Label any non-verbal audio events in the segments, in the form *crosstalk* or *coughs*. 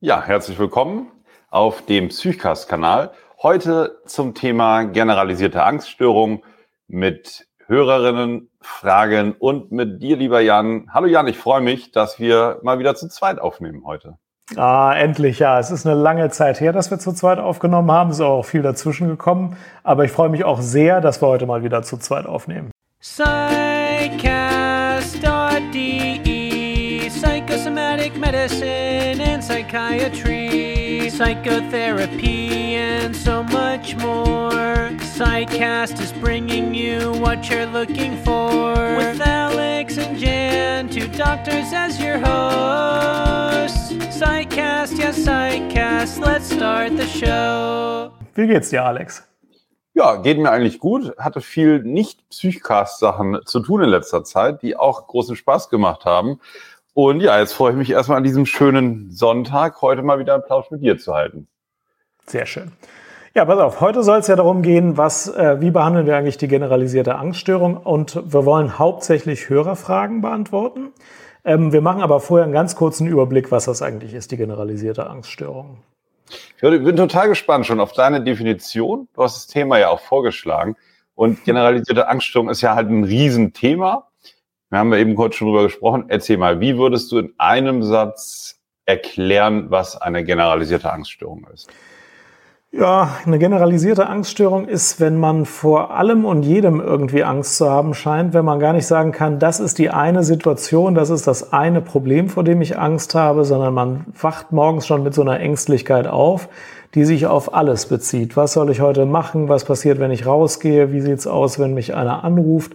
Ja, herzlich willkommen auf dem Psychcast-Kanal. Heute zum Thema generalisierte Angststörung mit Hörerinnen, Fragen und mit dir, lieber Jan. Hallo Jan, ich freue mich, dass wir mal wieder zu zweit aufnehmen heute. Ah, endlich, ja. Es ist eine lange Zeit her, dass wir zu zweit aufgenommen haben. Es ist auch viel dazwischen gekommen. Aber ich freue mich auch sehr, dass wir heute mal wieder zu zweit aufnehmen. Psychcast.de Medicine and Psychiatry Psychotherapy and so much more Psychcast is bringing you what you're looking for With Alex and Jan, two doctors as your hosts Psychcast, yes, Psychcast, let's start the show Wie geht's dir, Alex? Ja, geht mir eigentlich gut. Hatte viel nicht Psychcast-Sachen zu tun in letzter Zeit, die auch großen Spaß gemacht haben. Und ja, jetzt freue ich mich erstmal an diesem schönen Sonntag, heute mal wieder einen Plausch mit dir zu halten. Sehr schön. Ja, pass auf, heute soll es ja darum gehen, was, äh, wie behandeln wir eigentlich die generalisierte Angststörung und wir wollen hauptsächlich Hörerfragen beantworten. Ähm, wir machen aber vorher einen ganz kurzen Überblick, was das eigentlich ist, die generalisierte Angststörung. Ich bin total gespannt schon auf deine Definition. Du hast das Thema ja auch vorgeschlagen. Und generalisierte Angststörung ist ja halt ein Riesenthema. Wir haben ja eben kurz schon drüber gesprochen. Erzähl mal, wie würdest du in einem Satz erklären, was eine generalisierte Angststörung ist? Ja, eine generalisierte Angststörung ist, wenn man vor allem und jedem irgendwie Angst zu haben scheint, wenn man gar nicht sagen kann, das ist die eine Situation, das ist das eine Problem, vor dem ich Angst habe, sondern man wacht morgens schon mit so einer Ängstlichkeit auf, die sich auf alles bezieht. Was soll ich heute machen? Was passiert, wenn ich rausgehe? Wie sieht's aus, wenn mich einer anruft?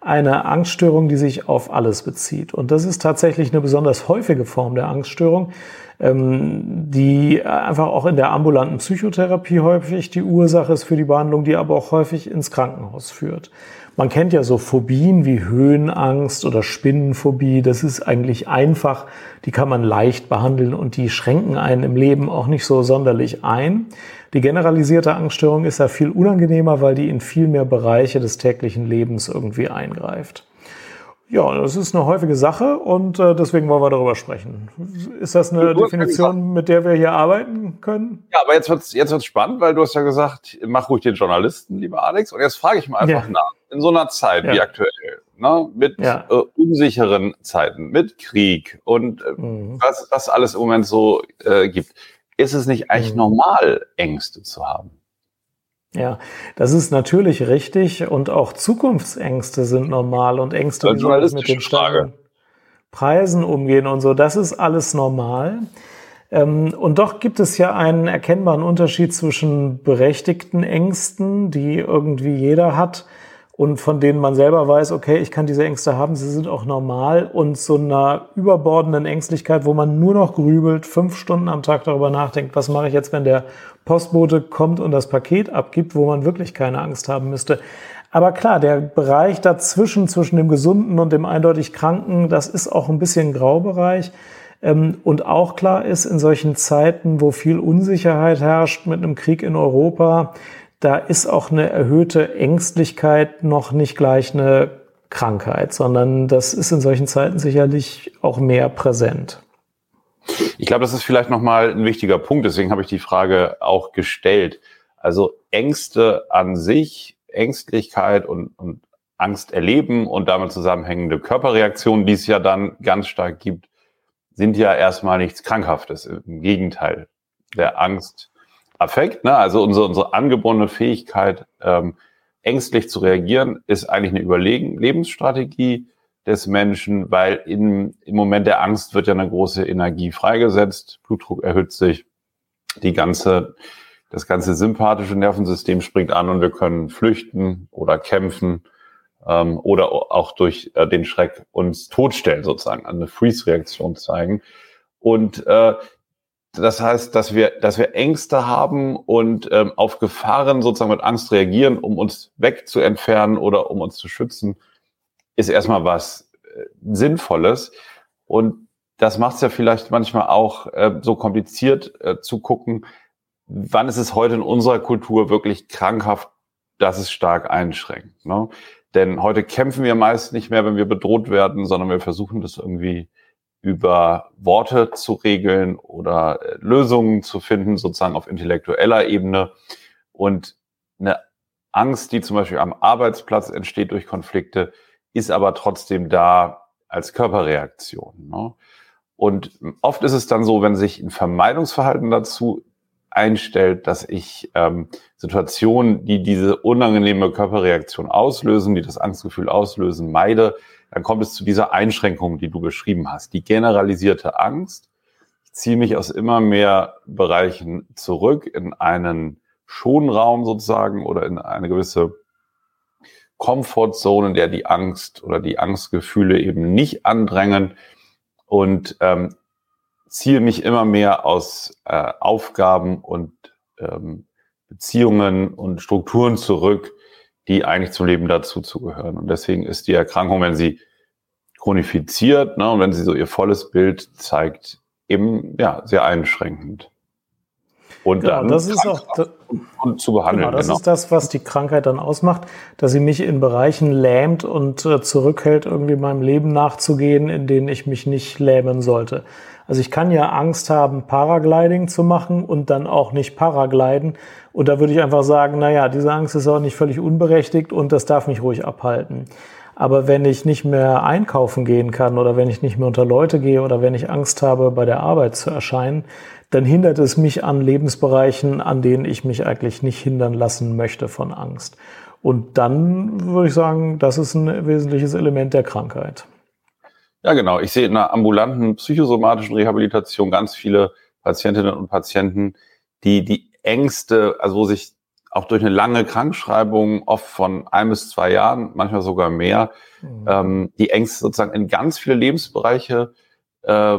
Eine Angststörung, die sich auf alles bezieht. Und das ist tatsächlich eine besonders häufige Form der Angststörung ähm, die einfach auch in der ambulanten Psychotherapie häufig die Ursache ist für die Behandlung, die aber auch häufig ins Krankenhaus führt. Man kennt ja so Phobien wie Höhenangst oder Spinnenphobie. Das ist eigentlich einfach. Die kann man leicht behandeln und die schränken einen im Leben auch nicht so sonderlich ein. Die generalisierte Angststörung ist ja viel unangenehmer, weil die in viel mehr Bereiche des täglichen Lebens irgendwie eingreift. Ja, das ist eine häufige Sache und äh, deswegen wollen wir darüber sprechen. Ist das eine Definition, mit der wir hier arbeiten können? Ja, aber jetzt wird's jetzt wird's spannend, weil du hast ja gesagt, mach ruhig den Journalisten, lieber Alex. Und jetzt frage ich mal einfach ja. nach. In so einer Zeit ja. wie aktuell, ne, mit ja. äh, unsicheren Zeiten, mit Krieg und äh, mhm. was, was alles im Moment so äh, gibt, ist es nicht eigentlich mhm. normal, Ängste zu haben? Ja, das ist natürlich richtig und auch Zukunftsängste sind normal und Ängste, die mit den starken Preisen umgehen und so, das ist alles normal. Ähm, und doch gibt es ja einen erkennbaren Unterschied zwischen berechtigten Ängsten, die irgendwie jeder hat und von denen man selber weiß, okay, ich kann diese Ängste haben, sie sind auch normal und so einer überbordenden Ängstlichkeit, wo man nur noch grübelt, fünf Stunden am Tag darüber nachdenkt, was mache ich jetzt, wenn der Postbote kommt und das Paket abgibt, wo man wirklich keine Angst haben müsste. Aber klar, der Bereich dazwischen, zwischen dem Gesunden und dem eindeutig Kranken, das ist auch ein bisschen Graubereich. Ähm, und auch klar ist, in solchen Zeiten, wo viel Unsicherheit herrscht mit einem Krieg in Europa, da ist auch eine erhöhte Ängstlichkeit noch nicht gleich eine Krankheit, sondern das ist in solchen Zeiten sicherlich auch mehr präsent. Ich glaube, das ist vielleicht nochmal ein wichtiger Punkt, deswegen habe ich die Frage auch gestellt. Also Ängste an sich, Ängstlichkeit und, und Angst erleben und damit zusammenhängende Körperreaktionen, die es ja dann ganz stark gibt, sind ja erstmal nichts Krankhaftes. Im Gegenteil. Der Angstaffekt, ne? also unsere, unsere angeborene Fähigkeit, ähm, ängstlich zu reagieren, ist eigentlich eine Überlegen Lebensstrategie, des Menschen, weil in, im Moment der Angst wird ja eine große Energie freigesetzt, Blutdruck erhöht sich, die ganze, das ganze sympathische Nervensystem springt an und wir können flüchten oder kämpfen ähm, oder auch durch äh, den Schreck uns totstellen sozusagen, eine Freeze-Reaktion zeigen. Und äh, das heißt, dass wir, dass wir Ängste haben und ähm, auf Gefahren sozusagen mit Angst reagieren, um uns wegzuentfernen oder um uns zu schützen ist erstmal was äh, Sinnvolles. Und das macht es ja vielleicht manchmal auch äh, so kompliziert äh, zu gucken, wann ist es heute in unserer Kultur wirklich krankhaft, dass es stark einschränkt. Ne? Denn heute kämpfen wir meist nicht mehr, wenn wir bedroht werden, sondern wir versuchen das irgendwie über Worte zu regeln oder äh, Lösungen zu finden, sozusagen auf intellektueller Ebene. Und eine Angst, die zum Beispiel am Arbeitsplatz entsteht durch Konflikte, ist aber trotzdem da als Körperreaktion. Ne? Und oft ist es dann so, wenn sich ein Vermeidungsverhalten dazu einstellt, dass ich ähm, Situationen, die diese unangenehme Körperreaktion auslösen, die das Angstgefühl auslösen, meide, dann kommt es zu dieser Einschränkung, die du beschrieben hast. Die generalisierte Angst. Ich ziehe mich aus immer mehr Bereichen zurück in einen Schonraum sozusagen oder in eine gewisse Comfortzone, in der die Angst oder die Angstgefühle eben nicht andrängen und ähm, ziehe mich immer mehr aus äh, Aufgaben und ähm, Beziehungen und Strukturen zurück, die eigentlich zum Leben dazu zugehören. Und deswegen ist die Erkrankung, wenn sie chronifiziert ne, und wenn sie so ihr volles Bild zeigt, eben ja sehr einschränkend. Und genau, dann das ist auch und zu behandeln. Genau, das genau. ist das, was die Krankheit dann ausmacht, dass sie mich in Bereichen lähmt und äh, zurückhält, irgendwie meinem Leben nachzugehen, in denen ich mich nicht lähmen sollte. Also ich kann ja Angst haben, Paragliding zu machen und dann auch nicht Paragliden. Und da würde ich einfach sagen, naja, diese Angst ist auch nicht völlig unberechtigt und das darf mich ruhig abhalten. Aber wenn ich nicht mehr einkaufen gehen kann oder wenn ich nicht mehr unter Leute gehe oder wenn ich Angst habe, bei der Arbeit zu erscheinen, dann hindert es mich an Lebensbereichen, an denen ich mich eigentlich nicht hindern lassen möchte von Angst. Und dann würde ich sagen, das ist ein wesentliches Element der Krankheit. Ja, genau. Ich sehe in einer ambulanten psychosomatischen Rehabilitation ganz viele Patientinnen und Patienten, die die Ängste, also wo sich auch durch eine lange Krankschreibung, oft von ein bis zwei Jahren, manchmal sogar mehr, mhm. ähm, die Ängste sozusagen in ganz viele Lebensbereiche äh,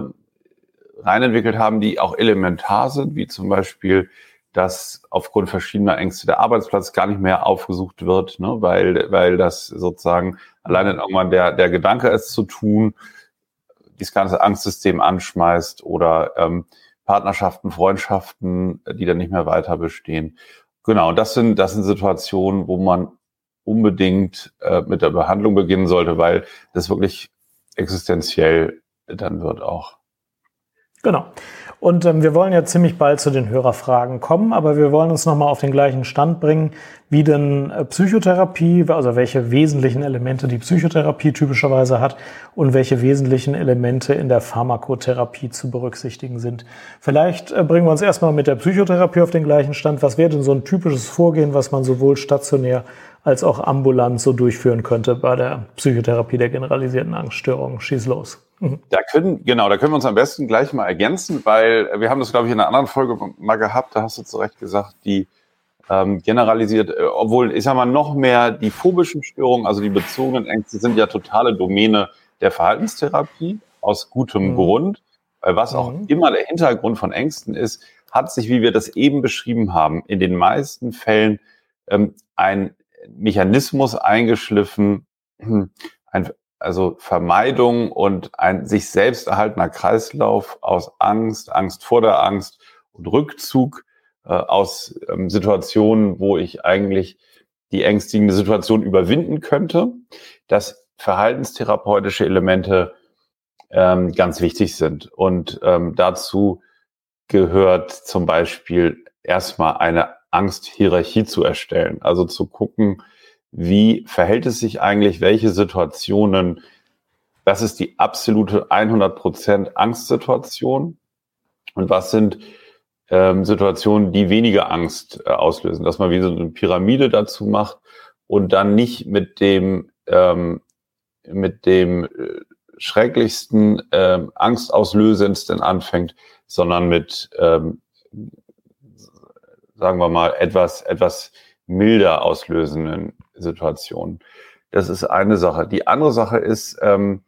reinentwickelt haben, die auch elementar sind, wie zum Beispiel, dass aufgrund verschiedener Ängste der Arbeitsplatz gar nicht mehr aufgesucht wird, ne, weil, weil das sozusagen alleine irgendwann der, der Gedanke ist zu tun, dieses ganze Angstsystem anschmeißt oder ähm, Partnerschaften, Freundschaften, die dann nicht mehr weiter bestehen. Genau, das sind, das sind Situationen, wo man unbedingt äh, mit der Behandlung beginnen sollte, weil das wirklich existenziell dann wird auch. Genau. Und ähm, wir wollen ja ziemlich bald zu den Hörerfragen kommen, aber wir wollen uns nochmal auf den gleichen Stand bringen, wie denn äh, Psychotherapie, also welche wesentlichen Elemente die Psychotherapie typischerweise hat und welche wesentlichen Elemente in der Pharmakotherapie zu berücksichtigen sind. Vielleicht äh, bringen wir uns erstmal mit der Psychotherapie auf den gleichen Stand. Was wäre denn so ein typisches Vorgehen, was man sowohl stationär als auch ambulant so durchführen könnte bei der Psychotherapie der generalisierten Angststörung? Schieß los. Mhm. Da können, genau, da können wir uns am besten gleich mal ergänzen, weil wir haben das, glaube ich, in einer anderen Folge mal gehabt, da hast du zu Recht gesagt, die ähm, generalisiert, äh, obwohl, ich sag mal, noch mehr die phobischen Störungen, also die bezogenen Ängste, sind ja totale Domäne der Verhaltenstherapie, aus gutem mhm. Grund, weil was auch mhm. immer der Hintergrund von Ängsten ist, hat sich, wie wir das eben beschrieben haben, in den meisten Fällen ähm, ein Mechanismus eingeschliffen, ein, also Vermeidung und ein sich selbst erhaltener Kreislauf aus Angst, Angst vor der Angst und Rückzug äh, aus ähm, Situationen, wo ich eigentlich die ängstigende Situation überwinden könnte, dass verhaltenstherapeutische Elemente ähm, ganz wichtig sind. Und ähm, dazu gehört zum Beispiel erstmal eine Angsthierarchie zu erstellen. Also zu gucken, wie verhält es sich eigentlich, welche Situationen, was ist die absolute 100% Angstsituation und was sind ähm, Situationen, die weniger Angst äh, auslösen, dass man wie so eine Pyramide dazu macht und dann nicht mit dem, ähm, mit dem äh, schrecklichsten, ähm, angstauslösendsten anfängt, sondern mit, ähm, sagen wir mal, etwas, etwas milder auslösenden Situationen. Das ist eine Sache. Die andere Sache ist, ähm,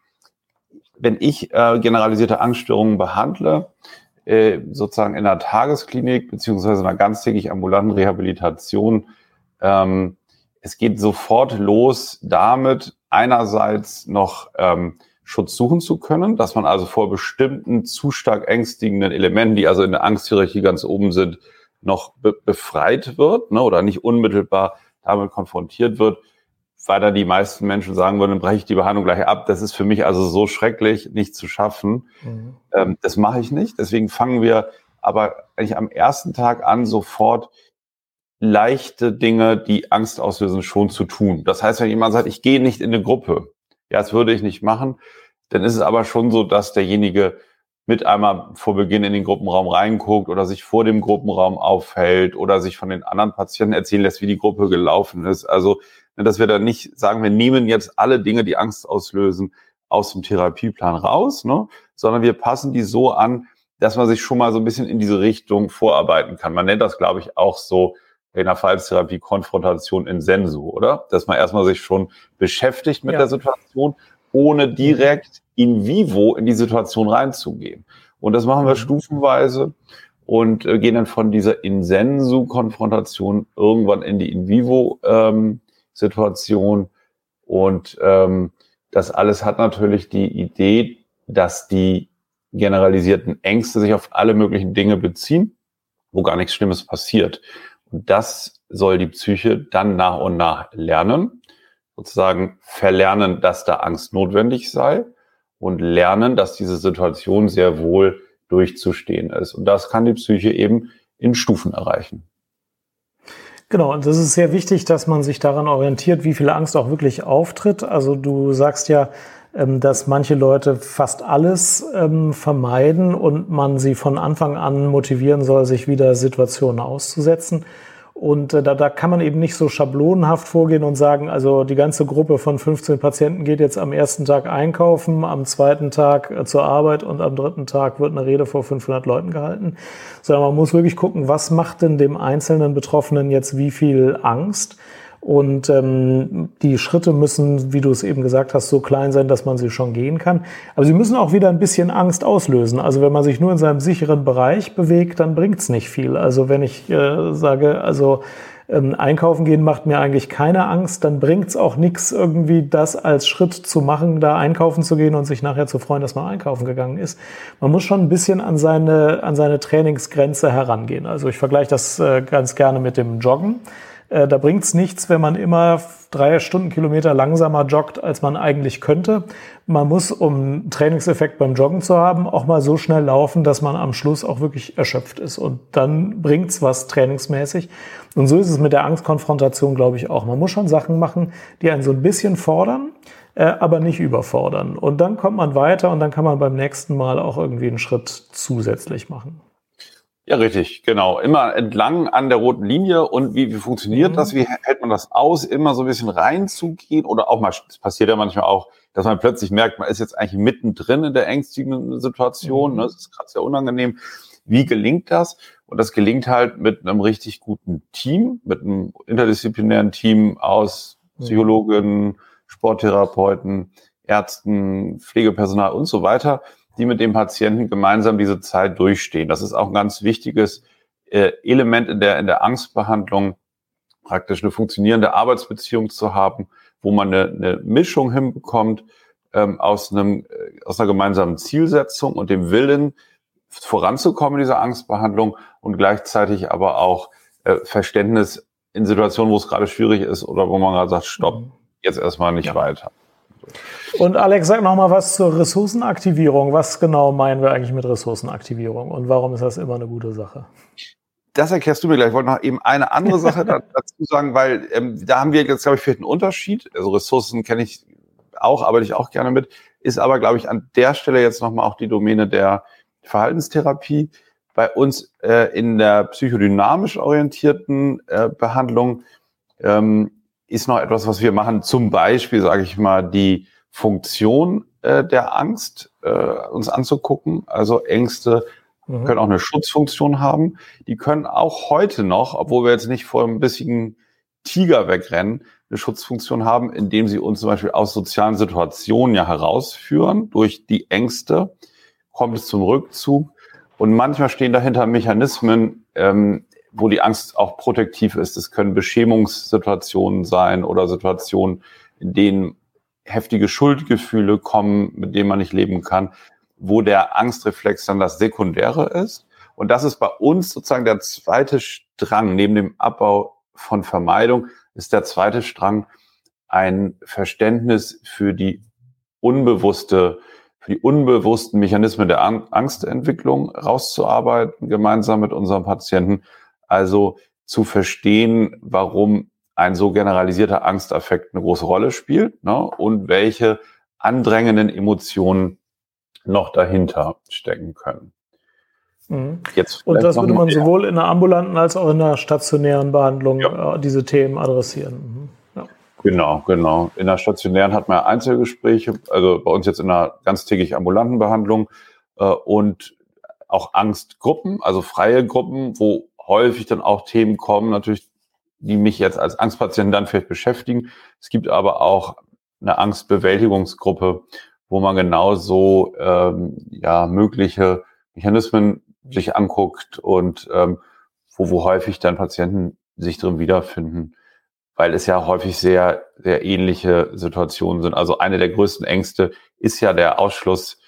wenn ich äh, generalisierte Angststörungen behandle, äh, sozusagen in einer Tagesklinik beziehungsweise einer ganztägig ambulanten Rehabilitation, ähm, es geht sofort los damit, einerseits noch ähm, Schutz suchen zu können, dass man also vor bestimmten zu stark ängstigenden Elementen, die also in der Angsthierarchie ganz oben sind, noch be befreit wird ne, oder nicht unmittelbar damit konfrontiert wird, weil da die meisten Menschen sagen würden, dann breche ich die Behandlung gleich ab. Das ist für mich also so schrecklich, nicht zu schaffen. Mhm. Ähm, das mache ich nicht. Deswegen fangen wir aber eigentlich am ersten Tag an, sofort leichte Dinge, die Angst auslösen, schon zu tun. Das heißt, wenn jemand sagt, ich gehe nicht in eine Gruppe, ja, das würde ich nicht machen, dann ist es aber schon so, dass derjenige mit einmal vor Beginn in den Gruppenraum reinguckt oder sich vor dem Gruppenraum aufhält oder sich von den anderen Patienten erzählen lässt, wie die Gruppe gelaufen ist. Also, ne, dass wir da nicht sagen, wir nehmen jetzt alle Dinge, die Angst auslösen, aus dem Therapieplan raus, ne, sondern wir passen die so an, dass man sich schon mal so ein bisschen in diese Richtung vorarbeiten kann. Man nennt das, glaube ich, auch so in der Verhaltenstherapie Konfrontation in Sensu, oder? Dass man erstmal sich schon beschäftigt mit ja. der Situation, ohne direkt in vivo in die Situation reinzugehen. Und das machen wir mhm. stufenweise und äh, gehen dann von dieser In-Sensu-Konfrontation irgendwann in die In-Vivo-Situation. Ähm, und ähm, das alles hat natürlich die Idee, dass die generalisierten Ängste sich auf alle möglichen Dinge beziehen, wo gar nichts Schlimmes passiert. Und das soll die Psyche dann nach und nach lernen, sozusagen verlernen, dass da Angst notwendig sei und lernen, dass diese Situation sehr wohl durchzustehen ist. Und das kann die Psyche eben in Stufen erreichen. Genau, und das ist sehr wichtig, dass man sich daran orientiert, wie viel Angst auch wirklich auftritt. Also du sagst ja, ähm, dass manche Leute fast alles ähm, vermeiden und man sie von Anfang an motivieren soll, sich wieder Situationen auszusetzen. Und äh, da, da kann man eben nicht so schablonenhaft vorgehen und sagen, also die ganze Gruppe von 15 Patienten geht jetzt am ersten Tag einkaufen, am zweiten Tag äh, zur Arbeit und am dritten Tag wird eine Rede vor 500 Leuten gehalten, sondern man muss wirklich gucken, was macht denn dem einzelnen Betroffenen jetzt wie viel Angst und ähm, die Schritte müssen, wie du es eben gesagt hast, so klein sein, dass man sie schon gehen kann. Aber sie müssen auch wieder ein bisschen Angst auslösen. Also wenn man sich nur in seinem sicheren Bereich bewegt, dann bringt's nicht viel. Also wenn ich äh, sage, also ähm, einkaufen gehen macht mir eigentlich keine Angst, dann bringt's auch nichts, irgendwie das als Schritt zu machen, da einkaufen zu gehen und sich nachher zu freuen, dass man einkaufen gegangen ist. Man muss schon ein bisschen an seine, an seine Trainingsgrenze herangehen. Also ich vergleiche das äh, ganz gerne mit dem Joggen. Äh, da bringt es nichts, wenn man immer drei Stundenkilometer langsamer joggt, als man eigentlich könnte. Man muss, um Trainingseffekt beim Joggen zu haben, auch mal so schnell laufen, dass man am Schluss auch wirklich erschöpft ist. Und dann bringt's was trainingsmäßig. Und so ist es mit der Angstkonfrontation, glaube ich, auch. Man muss schon Sachen machen, die einen so ein bisschen fordern, äh, aber nicht überfordern. Und dann kommt man weiter und dann kann man beim nächsten Mal auch irgendwie einen Schritt zusätzlich machen. Ja, richtig, genau. Immer entlang an der roten Linie und wie, wie funktioniert mhm. das? Wie hält man das aus? Immer so ein bisschen reinzugehen oder auch mal, es passiert ja manchmal auch, dass man plötzlich merkt, man ist jetzt eigentlich mittendrin in der ängstlichen Situation. Mhm. Ne? Das ist gerade sehr unangenehm. Wie gelingt das? Und das gelingt halt mit einem richtig guten Team, mit einem interdisziplinären Team aus mhm. Psychologen, Sporttherapeuten, Ärzten, Pflegepersonal und so weiter die mit dem Patienten gemeinsam diese Zeit durchstehen. Das ist auch ein ganz wichtiges äh, Element in der, in der Angstbehandlung, praktisch eine funktionierende Arbeitsbeziehung zu haben, wo man eine, eine Mischung hinbekommt ähm, aus, einem, äh, aus einer gemeinsamen Zielsetzung und dem Willen, voranzukommen in dieser Angstbehandlung und gleichzeitig aber auch äh, Verständnis in Situationen, wo es gerade schwierig ist oder wo man gerade sagt, stopp, mhm. jetzt erstmal nicht ja. weiter. Und Alex, sag noch mal was zur Ressourcenaktivierung. Was genau meinen wir eigentlich mit Ressourcenaktivierung und warum ist das immer eine gute Sache? Das erklärst du mir gleich. Ich wollte noch eben eine andere Sache *laughs* dazu sagen, weil ähm, da haben wir jetzt, glaube ich, vielleicht einen Unterschied. Also Ressourcen kenne ich auch, arbeite ich auch gerne mit, ist aber, glaube ich, an der Stelle jetzt nochmal auch die Domäne der Verhaltenstherapie. Bei uns äh, in der psychodynamisch orientierten äh, Behandlung ähm, ist noch etwas, was wir machen. Zum Beispiel, sage ich mal, die Funktion äh, der Angst äh, uns anzugucken. Also Ängste mhm. können auch eine Schutzfunktion haben. Die können auch heute noch, obwohl wir jetzt nicht vor einem bisschen Tiger wegrennen, eine Schutzfunktion haben, indem sie uns zum Beispiel aus sozialen Situationen ja herausführen. Durch die Ängste kommt es zum Rückzug. Und manchmal stehen dahinter Mechanismen, ähm, wo die Angst auch protektiv ist. Es können Beschämungssituationen sein oder Situationen, in denen heftige Schuldgefühle kommen, mit denen man nicht leben kann, wo der Angstreflex dann das Sekundäre ist. Und das ist bei uns sozusagen der zweite Strang. Neben dem Abbau von Vermeidung ist der zweite Strang ein Verständnis für die unbewusste, für die unbewussten Mechanismen der Angstentwicklung rauszuarbeiten, gemeinsam mit unserem Patienten. Also zu verstehen, warum ein so generalisierter Angstaffekt eine große Rolle spielt ne, und welche andrängenden Emotionen noch dahinter stecken können. Mhm. Jetzt und das würde man sowohl in der ambulanten als auch in der stationären Behandlung ja. äh, diese Themen adressieren. Mhm. Ja. Genau, genau. In der stationären hat man Einzelgespräche, also bei uns jetzt in einer ganztägig ambulanten Behandlung äh, und auch Angstgruppen, also freie Gruppen, wo häufig dann auch Themen kommen, natürlich, die mich jetzt als Angstpatienten dann vielleicht beschäftigen. Es gibt aber auch eine Angstbewältigungsgruppe, wo man genauso ähm, ja, mögliche Mechanismen sich anguckt und ähm, wo, wo häufig dann Patienten sich drin wiederfinden, weil es ja häufig sehr, sehr ähnliche Situationen sind. Also eine der größten Ängste ist ja der Ausschluss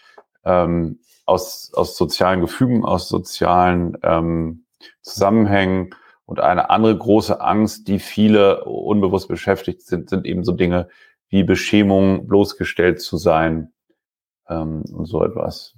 ähm, aus, aus sozialen Gefügen, aus sozialen ähm, Zusammenhängen. Und eine andere große Angst, die viele unbewusst beschäftigt sind, sind eben so Dinge wie Beschämung, bloßgestellt zu sein ähm, und so etwas.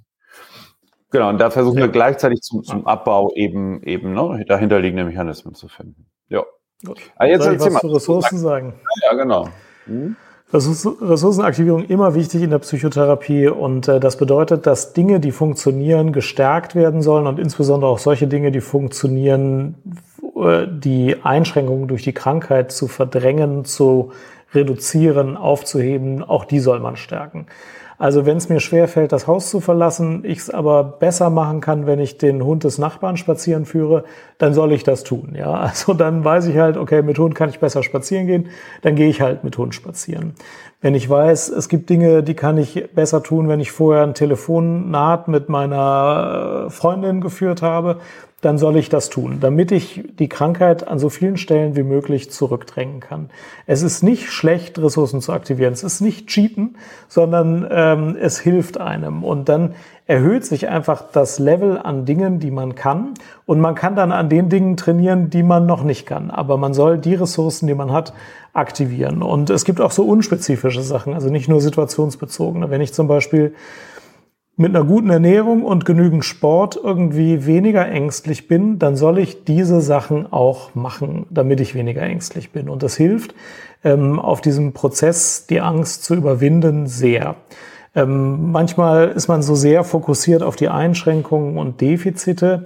Genau, und da versuchen wir gleichzeitig zum, zum Abbau eben, eben ne, dahinterliegende Mechanismen zu finden. Ja. Gut. Aber jetzt Soll ich was zu Ressourcen sagen? Ja, genau. Hm? Ressourcenaktivierung immer wichtig in der Psychotherapie und äh, das bedeutet, dass Dinge, die funktionieren, gestärkt werden sollen und insbesondere auch solche Dinge, die funktionieren, äh, die Einschränkungen durch die Krankheit zu verdrängen, zu reduzieren, aufzuheben, auch die soll man stärken. Also wenn es mir schwerfällt, das Haus zu verlassen, ich es aber besser machen kann, wenn ich den Hund des Nachbarn spazieren führe, dann soll ich das tun. Ja, *laughs* also dann weiß ich halt, okay, mit Hund kann ich besser spazieren gehen, dann gehe ich halt mit Hund spazieren. Wenn ich weiß, es gibt Dinge, die kann ich besser tun, wenn ich vorher ein Telefonnaht mit meiner Freundin geführt habe, dann soll ich das tun, damit ich die Krankheit an so vielen Stellen wie möglich zurückdrängen kann. Es ist nicht schlecht, Ressourcen zu aktivieren. Es ist nicht cheaten, sondern ähm, es hilft einem. Und dann erhöht sich einfach das Level an Dingen, die man kann. Und man kann dann an den Dingen trainieren, die man noch nicht kann. Aber man soll die Ressourcen, die man hat, aktivieren. Und es gibt auch so unspezifische Sachen, also nicht nur situationsbezogene. Wenn ich zum Beispiel mit einer guten Ernährung und genügend Sport irgendwie weniger ängstlich bin, dann soll ich diese Sachen auch machen, damit ich weniger ängstlich bin. Und das hilft ähm, auf diesem Prozess, die Angst zu überwinden, sehr. Ähm, manchmal ist man so sehr fokussiert auf die Einschränkungen und Defizite,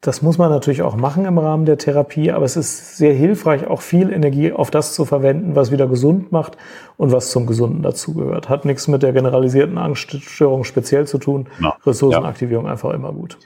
das muss man natürlich auch machen im Rahmen der Therapie, aber es ist sehr hilfreich, auch viel Energie auf das zu verwenden, was wieder gesund macht und was zum Gesunden dazugehört. Hat nichts mit der generalisierten Angststörung speziell zu tun. Ja. Ressourcenaktivierung ja. einfach immer gut.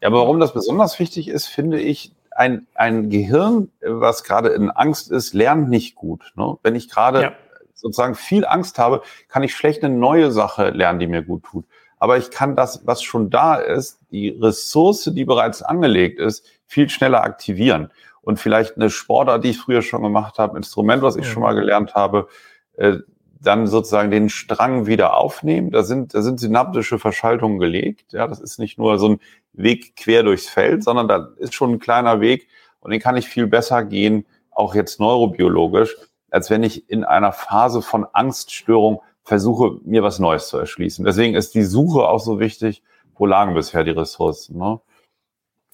Ja, aber warum das besonders wichtig ist, finde ich, ein, ein Gehirn, was gerade in Angst ist, lernt nicht gut. Ne? Wenn ich gerade ja. sozusagen viel Angst habe, kann ich schlecht eine neue Sache lernen, die mir gut tut aber ich kann das, was schon da ist, die Ressource, die bereits angelegt ist, viel schneller aktivieren. Und vielleicht eine Sportart, die ich früher schon gemacht habe, Instrument, was ich ja. schon mal gelernt habe, äh, dann sozusagen den Strang wieder aufnehmen. Da sind, da sind synaptische Verschaltungen gelegt. Ja, das ist nicht nur so ein Weg quer durchs Feld, sondern da ist schon ein kleiner Weg und den kann ich viel besser gehen, auch jetzt neurobiologisch, als wenn ich in einer Phase von Angststörung versuche, mir was Neues zu erschließen. Deswegen ist die Suche auch so wichtig, wo lagen bisher die Ressourcen. Ne?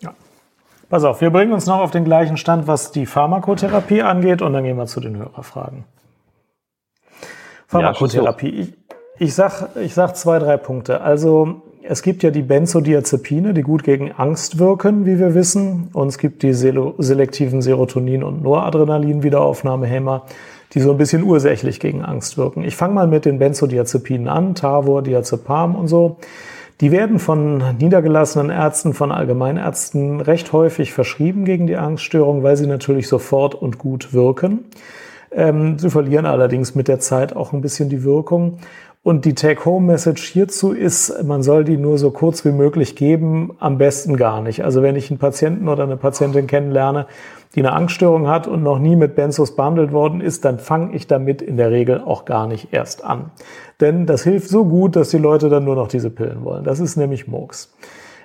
Ja. Pass auf, wir bringen uns noch auf den gleichen Stand, was die Pharmakotherapie angeht, und dann gehen wir zu den Hörerfragen. Pharmakotherapie. Ja, ich, ich, sag, ich sag zwei, drei Punkte. Also es gibt ja die Benzodiazepine, die gut gegen Angst wirken, wie wir wissen. Und es gibt die selektiven Serotonin- und Noradrenalin-Wiederaufnahmehämmer die so ein bisschen ursächlich gegen Angst wirken. Ich fange mal mit den Benzodiazepinen an, Tavor, Diazepam und so. Die werden von niedergelassenen Ärzten, von Allgemeinärzten recht häufig verschrieben gegen die Angststörung, weil sie natürlich sofort und gut wirken. Ähm, sie verlieren allerdings mit der Zeit auch ein bisschen die Wirkung. Und die Take-Home-Message hierzu ist, man soll die nur so kurz wie möglich geben, am besten gar nicht. Also wenn ich einen Patienten oder eine Patientin kennenlerne, die eine Angststörung hat und noch nie mit Benzos behandelt worden ist, dann fange ich damit in der Regel auch gar nicht erst an. Denn das hilft so gut, dass die Leute dann nur noch diese Pillen wollen. Das ist nämlich Murks.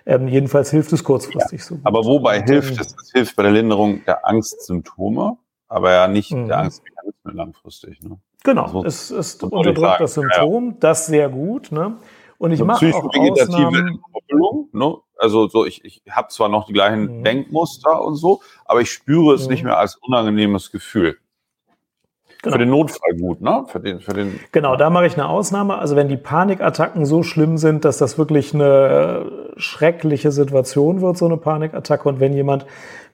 Ähm, jedenfalls hilft es kurzfristig ja, so gut. Aber wobei und, hilft es? Es hilft bei der Linderung der Angstsymptome, aber ja nicht mh. der Angstmechanismen langfristig. Ne? Genau, es, es unterdrückt das Symptom, ja. das sehr gut. Ne? Und ich mache auch Ausnahmen. Ne? Also so, ich, ich habe zwar noch die gleichen mhm. Denkmuster und so, aber ich spüre es mhm. nicht mehr als unangenehmes Gefühl. Genau. Für den Notfall gut, ne? Für den, für den, genau, da mache ich eine Ausnahme. Also wenn die Panikattacken so schlimm sind, dass das wirklich eine schreckliche Situation wird, so eine Panikattacke, und wenn jemand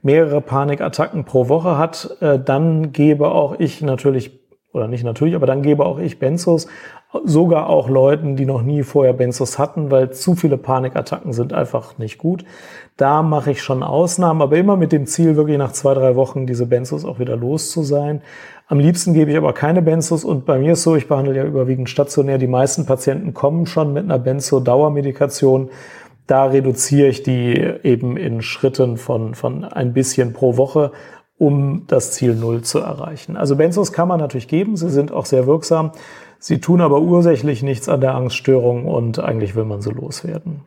mehrere Panikattacken pro Woche hat, äh, dann gebe auch ich natürlich, oder nicht natürlich, aber dann gebe auch ich Benzos, sogar auch Leuten, die noch nie vorher Benzos hatten, weil zu viele Panikattacken sind einfach nicht gut. Da mache ich schon Ausnahmen, aber immer mit dem Ziel, wirklich nach zwei, drei Wochen diese Benzos auch wieder los zu sein. Am liebsten gebe ich aber keine Benzos und bei mir ist so, ich behandle ja überwiegend stationär. Die meisten Patienten kommen schon mit einer Benzo-Dauermedikation. Da reduziere ich die eben in Schritten von, von ein bisschen pro Woche, um das Ziel Null zu erreichen. Also Benzos kann man natürlich geben, sie sind auch sehr wirksam. Sie tun aber ursächlich nichts an der Angststörung und eigentlich will man so loswerden.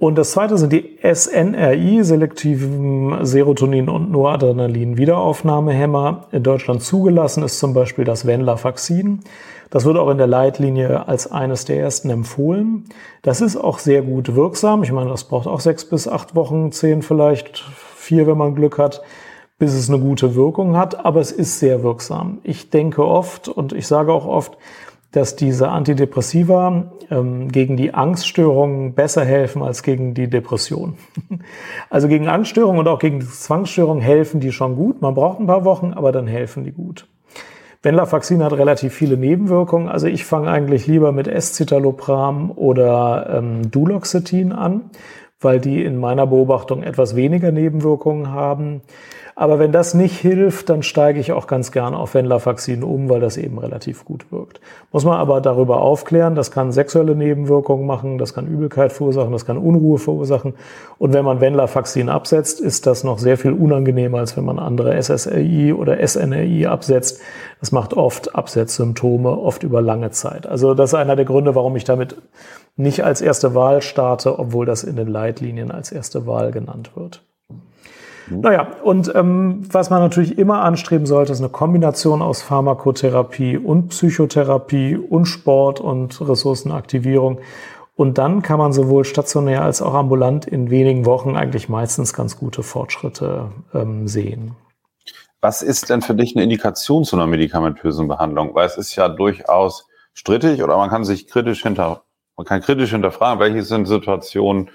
Und das zweite sind die SNRI, selektiven Serotonin- und Noradrenalin-Wiederaufnahmehämmer. In Deutschland zugelassen ist zum Beispiel das Venlafaxin. Das wird auch in der Leitlinie als eines der ersten empfohlen. Das ist auch sehr gut wirksam. Ich meine, das braucht auch sechs bis acht Wochen, zehn vielleicht, vier, wenn man Glück hat, bis es eine gute Wirkung hat. Aber es ist sehr wirksam. Ich denke oft und ich sage auch oft, dass diese Antidepressiva ähm, gegen die Angststörungen besser helfen als gegen die Depression. *laughs* also gegen Angststörungen und auch gegen Zwangsstörungen helfen die schon gut. Man braucht ein paar Wochen, aber dann helfen die gut. Venlafaxin hat relativ viele Nebenwirkungen. Also ich fange eigentlich lieber mit Escitalopram oder ähm, Duloxetin an, weil die in meiner Beobachtung etwas weniger Nebenwirkungen haben. Aber wenn das nicht hilft, dann steige ich auch ganz gern auf Venlafaxin um, weil das eben relativ gut wirkt. Muss man aber darüber aufklären, das kann sexuelle Nebenwirkungen machen, das kann Übelkeit verursachen, das kann Unruhe verursachen. Und wenn man Venlafaxin absetzt, ist das noch sehr viel unangenehmer, als wenn man andere SSRI oder SNRI absetzt. Das macht oft Absetzsymptome, oft über lange Zeit. Also das ist einer der Gründe, warum ich damit nicht als erste Wahl starte, obwohl das in den Leitlinien als erste Wahl genannt wird. Mhm. Naja, und ähm, was man natürlich immer anstreben sollte, ist eine Kombination aus Pharmakotherapie und Psychotherapie und Sport und Ressourcenaktivierung. Und dann kann man sowohl stationär als auch ambulant in wenigen Wochen eigentlich meistens ganz gute Fortschritte ähm, sehen. Was ist denn für dich eine Indikation zu einer medikamentösen Behandlung? Weil es ist ja durchaus strittig oder man kann sich kritisch hinter, man kann kritisch hinterfragen, welche sind Situationen,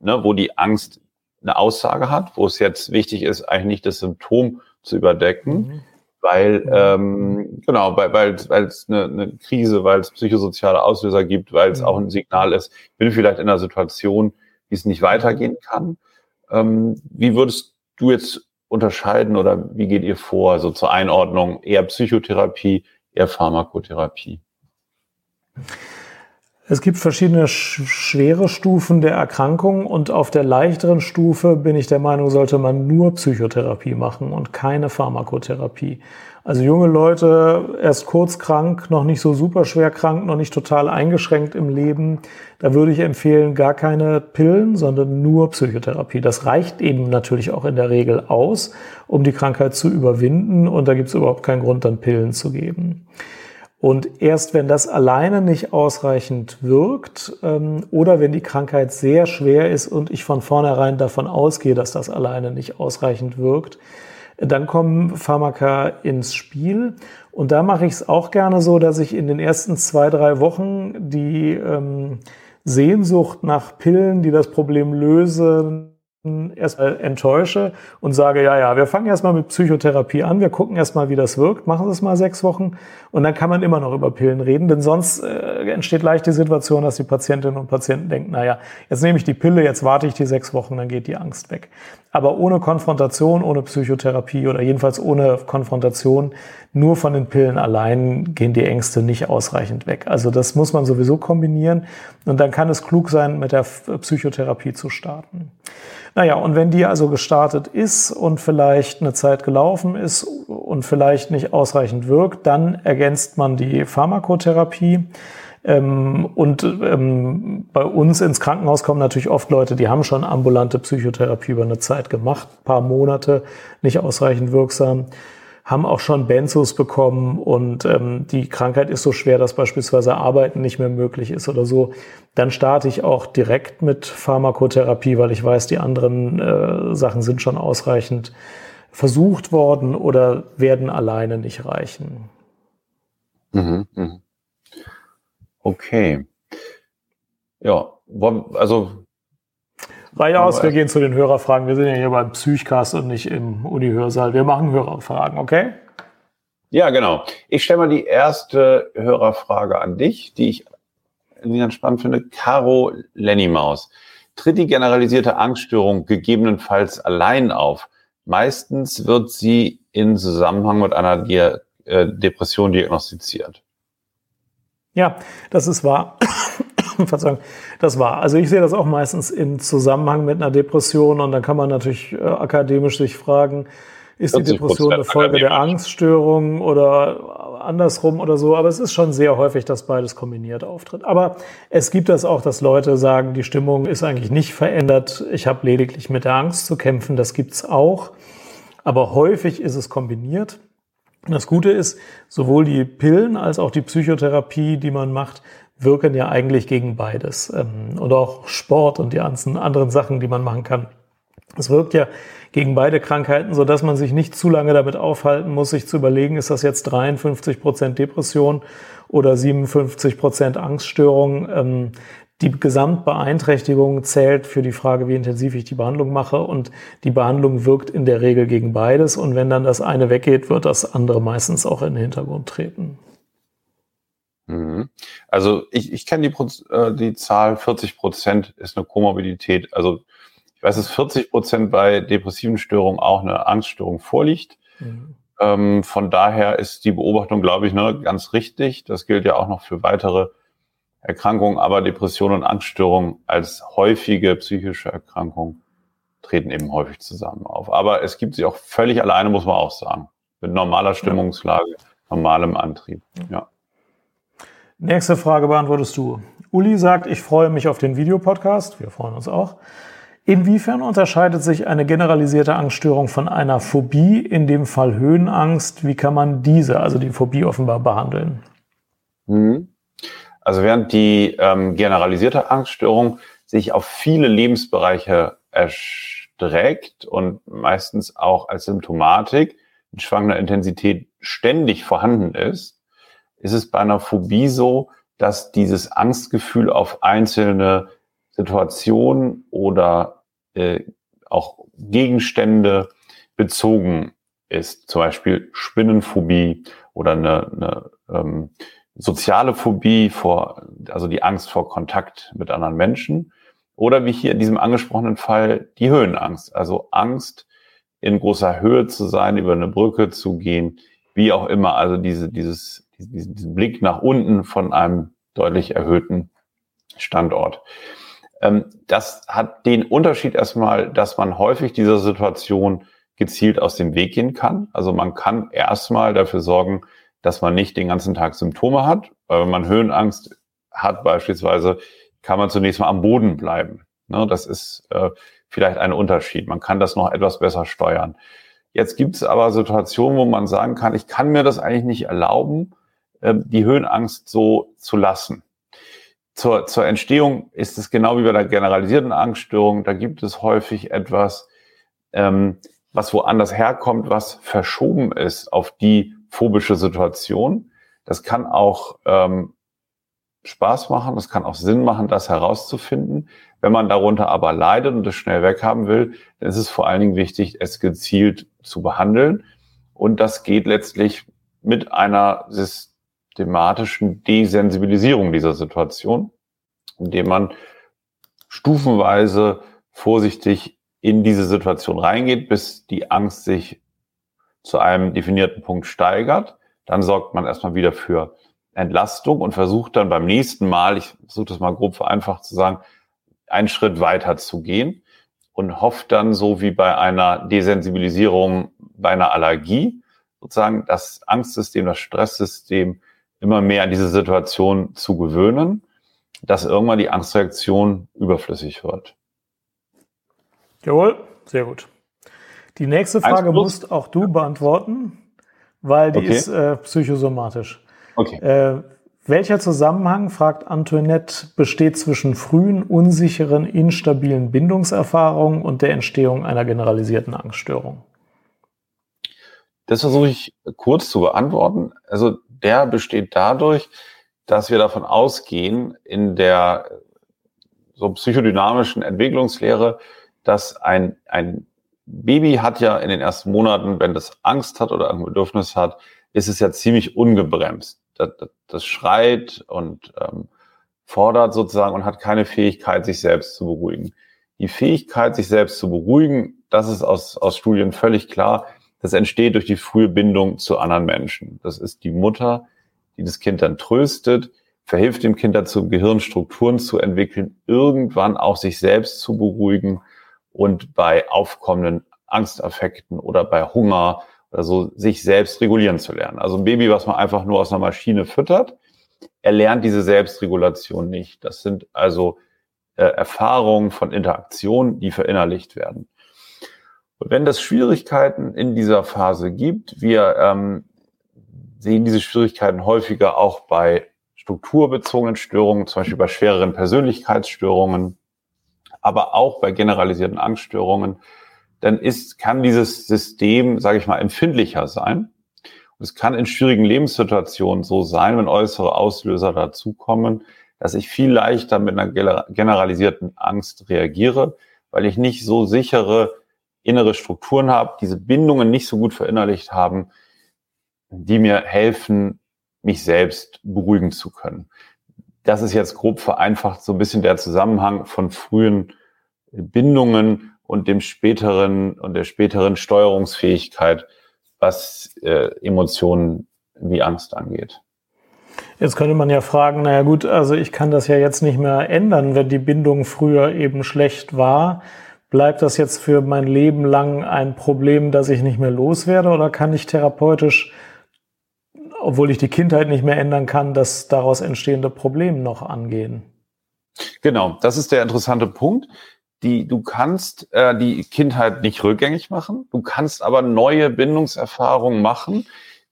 ne, wo die Angst eine Aussage hat, wo es jetzt wichtig ist, eigentlich nicht das Symptom zu überdecken, mhm. weil mhm. ähm, genau, weil weil weil es eine, eine Krise, weil es psychosoziale Auslöser gibt, weil es mhm. auch ein Signal ist, ich bin vielleicht in einer Situation, wie es nicht weitergehen kann. Ähm, wie würdest du jetzt unterscheiden oder wie geht ihr vor, so zur Einordnung eher Psychotherapie, eher Pharmakotherapie? Es gibt verschiedene schwere Stufen der Erkrankung und auf der leichteren Stufe bin ich der Meinung, sollte man nur Psychotherapie machen und keine Pharmakotherapie. Also junge Leute, erst kurz krank, noch nicht so super schwer krank, noch nicht total eingeschränkt im Leben, da würde ich empfehlen, gar keine Pillen, sondern nur Psychotherapie. Das reicht eben natürlich auch in der Regel aus, um die Krankheit zu überwinden und da gibt es überhaupt keinen Grund, dann Pillen zu geben. Und erst wenn das alleine nicht ausreichend wirkt ähm, oder wenn die Krankheit sehr schwer ist und ich von vornherein davon ausgehe, dass das alleine nicht ausreichend wirkt, dann kommen Pharmaka ins Spiel. Und da mache ich es auch gerne so, dass ich in den ersten zwei, drei Wochen die ähm, Sehnsucht nach Pillen, die das Problem lösen, erstmal enttäusche und sage, ja, ja, wir fangen erstmal mit Psychotherapie an, wir gucken erstmal, wie das wirkt, machen Sie es mal sechs Wochen und dann kann man immer noch über Pillen reden, denn sonst äh, entsteht leicht die Situation, dass die Patientinnen und Patienten denken, naja, jetzt nehme ich die Pille, jetzt warte ich die sechs Wochen, dann geht die Angst weg. Aber ohne Konfrontation, ohne Psychotherapie oder jedenfalls ohne Konfrontation, nur von den Pillen allein gehen die Ängste nicht ausreichend weg. Also das muss man sowieso kombinieren und dann kann es klug sein, mit der Psychotherapie zu starten. Naja, und wenn die also gestartet ist und vielleicht eine Zeit gelaufen ist und vielleicht nicht ausreichend wirkt, dann ergänzt man die Pharmakotherapie. Ähm, und ähm, bei uns ins Krankenhaus kommen natürlich oft Leute, die haben schon ambulante Psychotherapie über eine Zeit gemacht, paar Monate, nicht ausreichend wirksam haben auch schon Benzos bekommen und ähm, die Krankheit ist so schwer, dass beispielsweise Arbeiten nicht mehr möglich ist oder so, dann starte ich auch direkt mit Pharmakotherapie, weil ich weiß, die anderen äh, Sachen sind schon ausreichend versucht worden oder werden alleine nicht reichen. Mhm, mh. Okay. Ja, also Reihe aus, wir gehen zu den Hörerfragen. Wir sind ja hier beim Psychcast und nicht im Uni-Hörsaal. Wir machen Hörerfragen, okay? Ja, genau. Ich stelle mal die erste Hörerfrage an dich, die ich ganz spannend finde. Caro Lenny-Maus. Tritt die generalisierte Angststörung gegebenenfalls allein auf? Meistens wird sie in Zusammenhang mit einer äh, Depression diagnostiziert. Ja, das ist wahr. *coughs* Verzeihung, das war. Also ich sehe das auch meistens im Zusammenhang mit einer Depression und dann kann man natürlich äh, akademisch sich fragen, ist die Depression eine Folge der Angststörung oder andersrum oder so. Aber es ist schon sehr häufig, dass beides kombiniert auftritt. Aber es gibt das auch, dass Leute sagen, die Stimmung ist eigentlich nicht verändert. Ich habe lediglich mit der Angst zu kämpfen. Das gibt's auch. Aber häufig ist es kombiniert. Das Gute ist, sowohl die Pillen als auch die Psychotherapie, die man macht, wirken ja eigentlich gegen beides. Ähm, und auch Sport und die ganzen anderen Sachen, die man machen kann. Es wirkt ja gegen beide Krankheiten, so dass man sich nicht zu lange damit aufhalten muss, sich zu überlegen, ist das jetzt 53 Prozent Depression oder 57 Prozent Angststörung. Die Gesamtbeeinträchtigung zählt für die Frage, wie intensiv ich die Behandlung mache. Und die Behandlung wirkt in der Regel gegen beides. Und wenn dann das eine weggeht, wird das andere meistens auch in den Hintergrund treten. Mhm. Also ich, ich kenne die, äh, die Zahl 40 Prozent ist eine Komorbidität. Also ich weiß, dass 40 Prozent bei depressiven Störungen auch eine Angststörung vorliegt. Mhm. Ähm, von daher ist die Beobachtung, glaube ich, ne, ganz richtig. Das gilt ja auch noch für weitere Erkrankungen, aber Depression und Angststörung als häufige psychische Erkrankung treten eben häufig zusammen auf. Aber es gibt sie auch völlig alleine, muss man auch sagen. Mit normaler Stimmungslage, normalem Antrieb. Ja. Nächste Frage beantwortest du. Uli sagt, ich freue mich auf den Videopodcast. Wir freuen uns auch. Inwiefern unterscheidet sich eine generalisierte Angststörung von einer Phobie, in dem Fall Höhenangst? Wie kann man diese, also die Phobie offenbar behandeln? Mhm. Also während die ähm, generalisierte Angststörung sich auf viele Lebensbereiche erstreckt und meistens auch als Symptomatik in schwankender Intensität ständig vorhanden ist, ist es bei einer Phobie so, dass dieses Angstgefühl auf einzelne Situationen oder äh, auch Gegenstände bezogen ist. Zum Beispiel Spinnenphobie oder eine, eine ähm, soziale Phobie vor, also die Angst vor Kontakt mit anderen Menschen. Oder wie hier in diesem angesprochenen Fall die Höhenangst, also Angst in großer Höhe zu sein, über eine Brücke zu gehen, wie auch immer, also diese, dieses diesen, diesen Blick nach unten von einem deutlich erhöhten Standort. Ähm, das hat den Unterschied erstmal, dass man häufig dieser Situation gezielt aus dem Weg gehen kann. Also man kann erstmal dafür sorgen, dass man nicht den ganzen Tag Symptome hat. Weil wenn man Höhenangst hat beispielsweise, kann man zunächst mal am Boden bleiben. Ne, das ist äh, vielleicht ein Unterschied. Man kann das noch etwas besser steuern. Jetzt gibt es aber Situationen, wo man sagen kann, ich kann mir das eigentlich nicht erlauben, ähm, die Höhenangst so zu lassen. Zur, zur Entstehung ist es genau wie bei der generalisierten Angststörung. Da gibt es häufig etwas, ähm, was woanders herkommt, was verschoben ist auf die phobische Situation. Das kann auch ähm, Spaß machen, das kann auch Sinn machen, das herauszufinden. Wenn man darunter aber leidet und es schnell weghaben will, dann ist es vor allen Dingen wichtig, es gezielt zu behandeln. Und das geht letztlich mit einer systematischen Desensibilisierung dieser Situation, indem man stufenweise vorsichtig in diese Situation reingeht, bis die Angst sich zu einem definierten Punkt steigert. Dann sorgt man erstmal wieder für Entlastung und versucht dann beim nächsten Mal, ich versuche das mal grob vereinfacht zu sagen, einen Schritt weiter zu gehen und hofft dann so wie bei einer Desensibilisierung bei einer Allergie sozusagen das Angstsystem, das Stresssystem immer mehr an diese Situation zu gewöhnen, dass irgendwann die Angstreaktion überflüssig wird. Jawohl, sehr gut. Die nächste Frage musst auch du beantworten. weil die Okay. ist äh, psychosomatisch. Okay. Äh, welcher Zusammenhang, fragt Antoinette, besteht zwischen frühen, unsicheren, instabilen Bindungserfahrungen und der Entstehung einer generalisierten Angststörung? Das versuche ich kurz zu beantworten. Also der besteht dadurch, dass wir davon ausgehen, in der so psychodynamischen Entwicklungslehre, dass ein, ein Baby hat ja in den ersten Monaten, wenn das Angst hat oder ein Bedürfnis hat, ist es ja ziemlich ungebremst. Das, das, das schreit und ähm, fordert sozusagen und hat keine Fähigkeit, sich selbst zu beruhigen. Die Fähigkeit, sich selbst zu beruhigen, das ist aus, aus Studien völlig klar, das entsteht durch die frühe Bindung zu anderen Menschen. Das ist die Mutter, die das Kind dann tröstet, verhilft dem Kind dazu, Gehirnstrukturen zu entwickeln, irgendwann auch sich selbst zu beruhigen und bei aufkommenden Angstaffekten oder bei Hunger oder so sich selbst regulieren zu lernen. Also ein Baby, was man einfach nur aus einer Maschine füttert, er lernt diese Selbstregulation nicht. Das sind also äh, Erfahrungen von Interaktion, die verinnerlicht werden. Und wenn das Schwierigkeiten in dieser Phase gibt, wir ähm, sehen diese Schwierigkeiten häufiger auch bei strukturbezogenen Störungen, zum Beispiel bei schwereren Persönlichkeitsstörungen, aber auch bei generalisierten Angststörungen, dann ist, kann dieses System, sage ich mal, empfindlicher sein. Und es kann in schwierigen Lebenssituationen so sein, wenn äußere Auslöser dazukommen, dass ich viel leichter mit einer generalisierten Angst reagiere, weil ich nicht so sichere innere Strukturen habe, diese Bindungen nicht so gut verinnerlicht haben, die mir helfen, mich selbst beruhigen zu können. Das ist jetzt grob vereinfacht so ein bisschen der Zusammenhang von frühen Bindungen und dem späteren und der späteren Steuerungsfähigkeit, was äh, Emotionen wie Angst angeht. Jetzt könnte man ja fragen, naja gut, also ich kann das ja jetzt nicht mehr ändern, wenn die Bindung früher eben schlecht war. Bleibt das jetzt für mein Leben lang ein Problem, das ich nicht mehr loswerde oder kann ich therapeutisch, obwohl ich die Kindheit nicht mehr ändern kann, das daraus entstehende Problem noch angehen? Genau, das ist der interessante Punkt. Die, du kannst äh, die Kindheit nicht rückgängig machen, du kannst aber neue Bindungserfahrungen machen,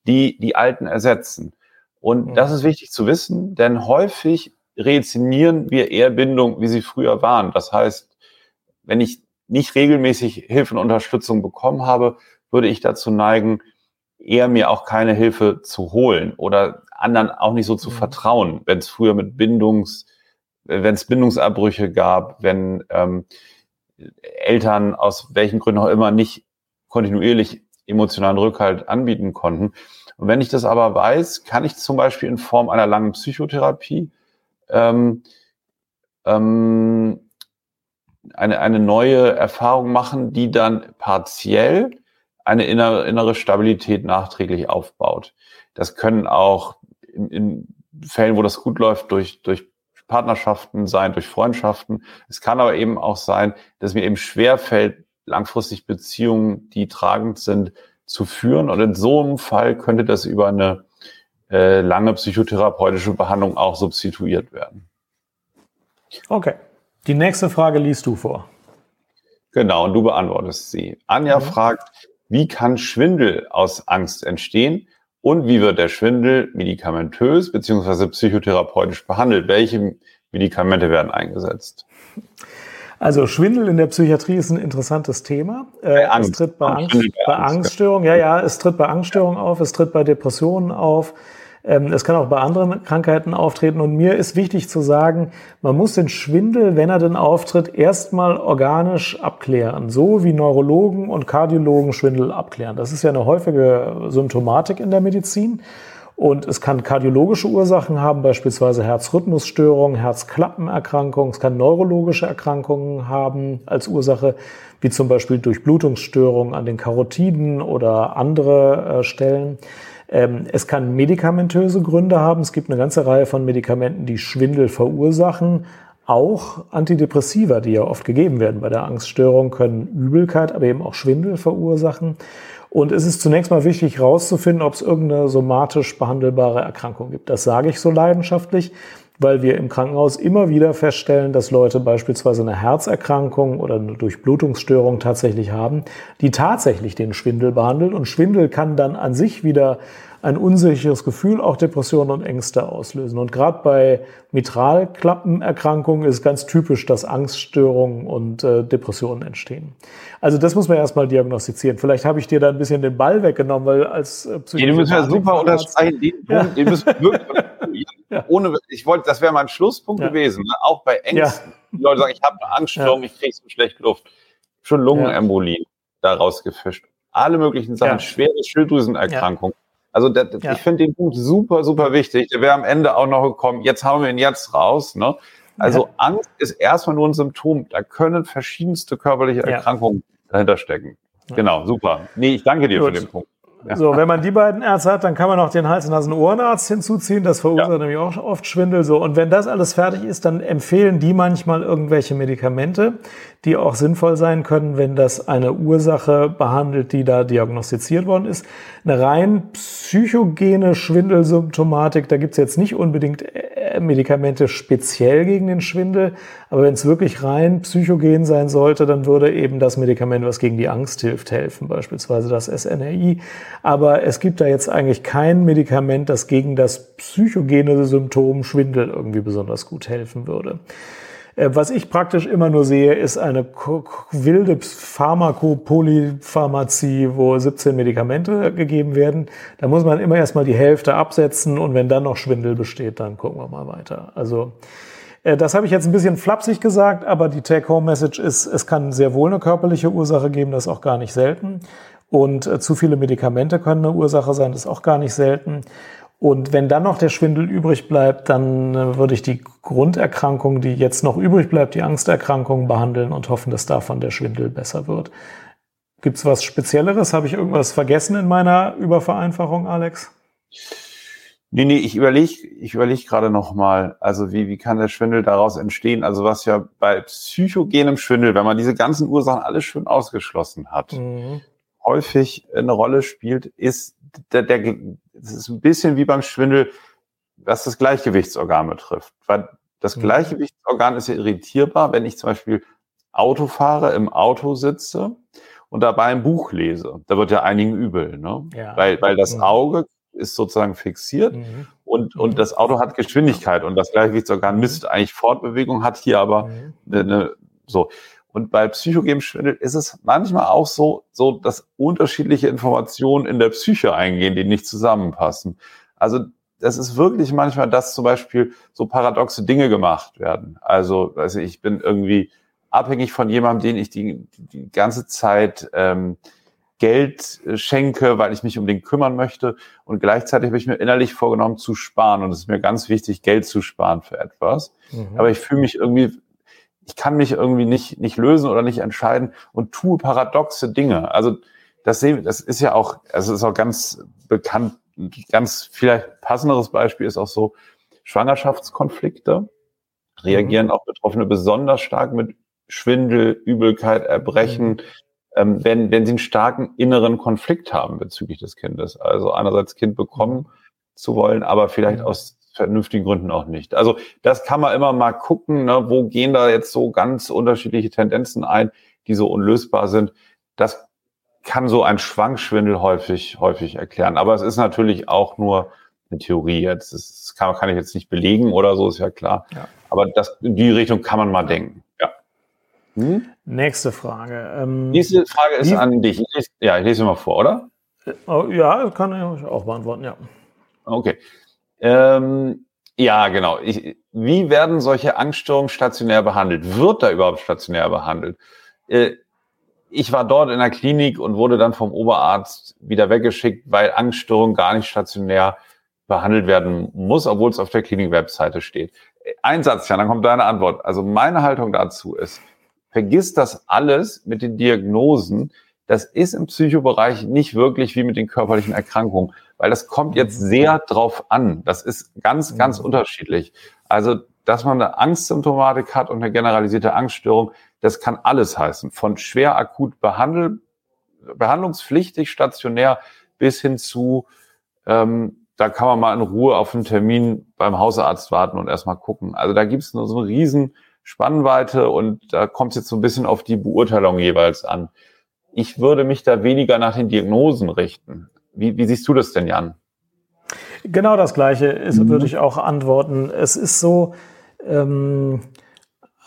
die die alten ersetzen. Und Mhm. das ist wichtig zu wissen, denn häufig rezinieren wir eher Bindungen, wie sie früher waren. Das heißt, wenn ich nicht regelmäßig Hilfe und Unterstützung bekommen habe, würde ich dazu neigen, eher mir auch keine Hilfe zu holen oder anderen auch nicht so zu Mhm. vertrauen, wenn es früher mit Bindungs, wenn es Bindungsabbrüche gab, wenn ähm, Eltern aus welchen Gründen auch immer nicht kontinuierlich emotionalen Rückhalt anbieten konnten. Und wenn ich das aber weiß, kann ich zum Beispiel in Form einer langen Psychotherapie ähm, ähm, eine, eine neue Erfahrung machen, die dann partiell eine innere, innere Stabilität nachträglich aufbaut. Das können auch in, in Fällen, wo das gut läuft, durch, durch Partnerschaften sein, durch Freundschaften. Es kann aber eben auch sein, dass mir eben schwer fällt, langfristig Beziehungen, die tragend sind, zu führen. Und in so einem Fall könnte das über eine äh, lange psychotherapeutische Behandlung auch substituiert werden. Okay. Die nächste Frage liest du vor. Genau, und du beantwortest sie. Anja Mhm. fragt, wie kann Schwindel aus Angst entstehen und wie wird der Schwindel medikamentös beziehungsweise psychotherapeutisch behandelt? Welche Medikamente werden eingesetzt? Also Schwindel in der Psychiatrie ist ein interessantes Thema. Äh, Bei Angst. Es tritt bei, Angst, bei. Angststörungen, ja, ja, es tritt bei Angststörungen auf, es tritt bei Depressionen auf. Ähm, es kann auch bei anderen Krankheiten auftreten. Und mir ist wichtig zu sagen, man muss den Schwindel, wenn er denn auftritt, erstmal organisch abklären. So wie Neurologen und Kardiologen Schwindel abklären. Das ist ja eine häufige Symptomatik in der Medizin. Und es kann kardiologische Ursachen haben, beispielsweise Herzrhythmusstörungen, Herzklappenerkrankungen. Es kann neurologische Erkrankungen haben als Ursache, wie zum Beispiel Durchblutungsstörungen an den Karotiden oder andere äh, Stellen. Ähm, es kann medikamentöse Gründe haben. Es gibt eine ganze Reihe von Medikamenten, die Schwindel verursachen. Auch Antidepressiva, die ja oft gegeben werden bei der Angststörung, können Übelkeit, aber eben auch Schwindel verursachen. Und es ist zunächst mal wichtig herauszufinden, ob es irgendeine somatisch behandelbare Erkrankung gibt. Das sage ich so leidenschaftlich, weil wir im Krankenhaus immer wieder feststellen, dass Leute beispielsweise eine Herzerkrankung oder eine Durchblutungsstörung tatsächlich haben, die tatsächlich den Schwindel behandelt. Und Schwindel kann dann an sich wieder ein unsicheres Gefühl, auch Depressionen und Ängste auslösen. Und gerade bei Mitralklappenerkrankungen ist ganz typisch, dass Angststörungen und äh, Depressionen entstehen. Also das muss man erstmal diagnostizieren. Vielleicht habe ich dir da ein bisschen den Ball weggenommen, weil als äh, Psychologe. Den müssen wir super unterstreichen. Den, ja. den müssen wir wirklich ja. ohne, ich wollte, das wäre mein Schlusspunkt ja. gewesen. Ne? Auch bei Ängsten. Die Leute sagen, ich habe eine Angststörung, ich kriege so schlecht Luft. Schon Lungenembolien daraus gefischt. Alle möglichen Sachen, schwere Schilddrüsenerkrankungen also das, ich finde den Punkt super, super wichtig. Der wäre am Ende auch noch gekommen, jetzt haben wir ihn jetzt raus. Ne? Also. Angst ist erstmal nur ein Symptom. Da können verschiedenste körperliche Erkrankungen dahinter stecken. Genau, super. Nee, ich danke dir Gut. für den Punkt. So, wenn man die beiden Ärzte hat, dann kann man noch den Hals-Nasen-Ohrenarzt hinzuziehen. Das verursacht ja. nämlich auch oft Schwindel. So. Und wenn das alles fertig ist, dann empfehlen die manchmal irgendwelche Medikamente, die auch sinnvoll sein können, wenn das eine Ursache behandelt, die da diagnostiziert worden ist. Eine rein psychogene Schwindelsymptomatik, da gibt's jetzt nicht unbedingt äh, Medikamente speziell gegen den Schwindel, aber wenn es wirklich rein psychogen sein sollte, dann würde eben das Medikament, was gegen die Angst hilft, helfen, beispielsweise das SNRI. Aber es gibt da jetzt eigentlich kein Medikament, das gegen das psychogene Symptom Schwindel irgendwie besonders gut helfen würde. Äh, was ich praktisch immer nur sehe, ist eine wilde Pharmakopolypharmazie, wo 17 Medikamente gegeben werden. Da muss man immer erstmal die Hälfte absetzen und wenn dann noch Schwindel besteht, dann gucken wir mal weiter. Also äh, das habe ich jetzt ein bisschen flapsig gesagt, aber die Take-Home-Message ist, es kann sehr wohl eine körperliche Ursache geben, das ist auch gar nicht selten. Und äh, zu viele Medikamente können eine Ursache sein, das ist auch gar nicht selten. Und wenn dann noch der Schwindel übrig bleibt, dann äh, würde ich die Grunderkrankung, die jetzt noch übrig bleibt, die Angsterkrankung behandeln und hoffen, dass davon der Schwindel besser wird. Gibt es was Spezielleres? Habe ich irgendwas vergessen in meiner Übervereinfachung, Alex? Nee, nee, ich überlege ich überleg gerade nochmal, also wie, wie kann der Schwindel daraus entstehen? Also was ja bei psychogenem Schwindel, wenn man diese ganzen Ursachen alles schön ausgeschlossen hat, mhm. häufig eine Rolle spielt, ist der, der, das ist ein bisschen wie beim Schwindel, was das Gleichgewichtsorgan betrifft. Weil das mhm. Gleichgewichtsorgan ist ja irritierbar, wenn ich zum Beispiel Auto fahre, im Auto sitze und dabei ein Buch lese. Da wird ja einigen übel, ne? Ja. Weil, weil das mhm. Auge ist sozusagen fixiert mhm. und, und mhm. das Auto hat Geschwindigkeit und das Gleichgewichtsorgan misst eigentlich Fortbewegung, hat hier aber mhm. eine, so. Und bei psychogenem Schwindel ist es manchmal auch so, so, dass unterschiedliche Informationen in der Psyche eingehen, die nicht zusammenpassen. Also das ist wirklich manchmal, dass zum Beispiel so paradoxe Dinge gemacht werden. Also, also ich bin irgendwie abhängig von jemandem, den ich die, die ganze Zeit ähm, Geld schenke, weil ich mich um den kümmern möchte. Und gleichzeitig habe ich mir innerlich vorgenommen zu sparen. Und es ist mir ganz wichtig, Geld zu sparen für etwas. Mhm. Aber ich fühle mich irgendwie ich kann mich irgendwie nicht, nicht lösen oder nicht entscheiden und tue paradoxe Dinge. Also das, das ist ja auch, also ist auch ganz bekannt, ganz vielleicht passenderes Beispiel ist auch so, Schwangerschaftskonflikte reagieren mhm. auch Betroffene besonders stark mit Schwindel, Übelkeit, Erbrechen, mhm. ähm, wenn, wenn sie einen starken inneren Konflikt haben bezüglich des Kindes. Also einerseits Kind bekommen mhm. zu wollen, aber vielleicht mhm. aus vernünftigen Gründen auch nicht. Also das kann man immer mal gucken, ne, wo gehen da jetzt so ganz unterschiedliche Tendenzen ein, die so unlösbar sind. Das kann so ein Schwankschwindel häufig, häufig erklären. Aber es ist natürlich auch nur eine Theorie jetzt. Das kann, kann ich jetzt nicht belegen oder so, ist ja klar. Ja. Aber das, in die Richtung kann man mal denken. Ja. Hm? Nächste Frage. Ähm, Nächste Frage ist an dich. Ich lese, ja, ich lese mal vor, oder? Oh, ja, kann ich auch beantworten, ja. Okay. Ähm, ja, genau. Ich, wie werden solche Angststörungen stationär behandelt? Wird da überhaupt stationär behandelt? Äh, ich war dort in der Klinik und wurde dann vom Oberarzt wieder weggeschickt, weil Angststörung gar nicht stationär behandelt werden muss, obwohl es auf der Klinik-Webseite steht. Ein Satz, ja, dann kommt deine Antwort. Also meine Haltung dazu ist, vergiss das alles mit den Diagnosen. Das ist im Psychobereich nicht wirklich wie mit den körperlichen Erkrankungen weil das kommt jetzt mhm. sehr drauf an. Das ist ganz, ganz mhm. unterschiedlich. Also, dass man eine Angstsymptomatik hat und eine generalisierte Angststörung, das kann alles heißen. Von schwer akut behandel, behandlungspflichtig stationär bis hin zu ähm, da kann man mal in Ruhe auf einen Termin beim Hausarzt warten und erstmal gucken. Also da gibt es nur so eine riesen Spannweite und da kommt es jetzt so ein bisschen auf die Beurteilung jeweils an. Ich würde mich da weniger nach den Diagnosen richten. Wie, wie siehst du das denn, Jan? Genau das Gleiche ist, mhm. würde ich auch antworten. Es ist so, ähm,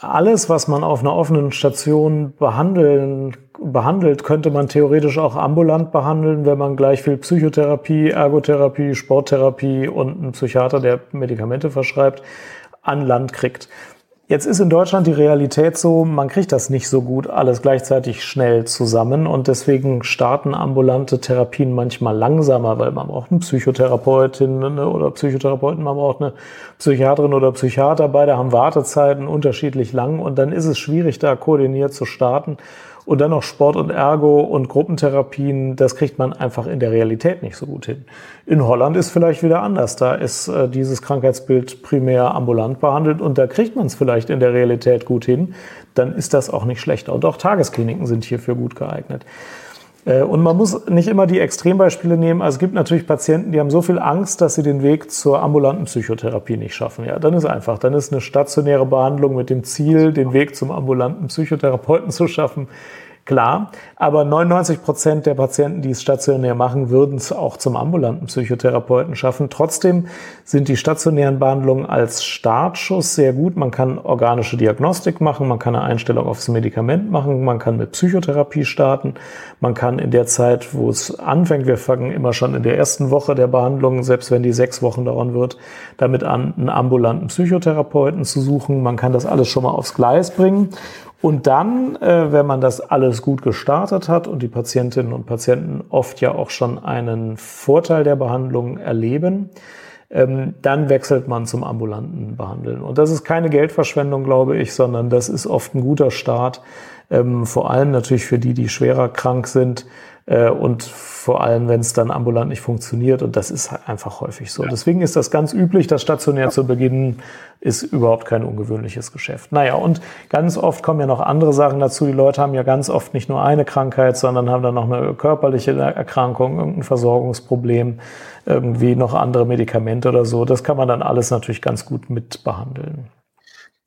alles, was man auf einer offenen Station behandeln, behandelt, könnte man theoretisch auch ambulant behandeln, wenn man gleich viel Psychotherapie, Ergotherapie, Sporttherapie und einen Psychiater, der Medikamente verschreibt, an Land kriegt. Jetzt ist in Deutschland die Realität so, man kriegt das nicht so gut alles gleichzeitig schnell zusammen und deswegen starten ambulante Therapien manchmal langsamer, weil man braucht eine Psychotherapeutin ne, oder Psychotherapeuten, man braucht eine Psychiaterin oder Psychiater, beide haben Wartezeiten unterschiedlich lang und dann ist es schwierig, da koordiniert zu starten. Und dann noch Sport und Ergo und Gruppentherapien, das kriegt man einfach in der Realität nicht so gut hin. In Holland ist vielleicht wieder anders. Da ist äh, dieses Krankheitsbild primär ambulant behandelt und da kriegt man es vielleicht in der Realität gut hin. Dann ist das auch nicht schlechter. Und auch Tageskliniken sind hierfür gut geeignet. Äh, und man muss nicht immer die Extrembeispiele nehmen. Also es gibt natürlich Patienten, die haben so viel Angst, dass sie den Weg zur ambulanten Psychotherapie nicht schaffen. Ja, dann ist einfach, dann ist eine stationäre Behandlung mit dem Ziel, den Weg zum ambulanten Psychotherapeuten zu schaffen, klar. Aber 99 Prozent der Patienten, die es stationär machen, würden es auch zum ambulanten Psychotherapeuten schaffen. Trotzdem sind die stationären Behandlungen als Startschuss sehr gut. Man kann organische Diagnostik machen, man kann eine Einstellung aufs Medikament machen, man kann mit Psychotherapie starten, man kann in der Zeit, wo es anfängt, wir fangen immer schon in der ersten Woche der Behandlung, selbst wenn die sechs Wochen dauern wird, damit an, einen ambulanten Psychotherapeuten zu suchen. Man kann das alles schon mal aufs Gleis bringen. Und dann, äh, wenn man das alles gut gestartet hat und die Patientinnen und Patienten oft ja auch schon einen Vorteil der Behandlung erleben, ähm, dann wechselt man zum ambulanten Behandeln. Und das ist keine Geldverschwendung, glaube ich, sondern das ist oft ein guter Start, ähm, vor allem natürlich für die, die schwerer krank sind, und vor allem, wenn es dann ambulant nicht funktioniert. Und das ist einfach häufig so. Ja. Deswegen ist das ganz üblich, das stationär ja. zu beginnen, ist überhaupt kein ungewöhnliches Geschäft. Naja, und ganz oft kommen ja noch andere Sachen dazu. Die Leute haben ja ganz oft nicht nur eine Krankheit, sondern haben dann noch eine körperliche Erkrankung, irgendein Versorgungsproblem, irgendwie noch andere Medikamente oder so. Das kann man dann alles natürlich ganz gut mit behandeln.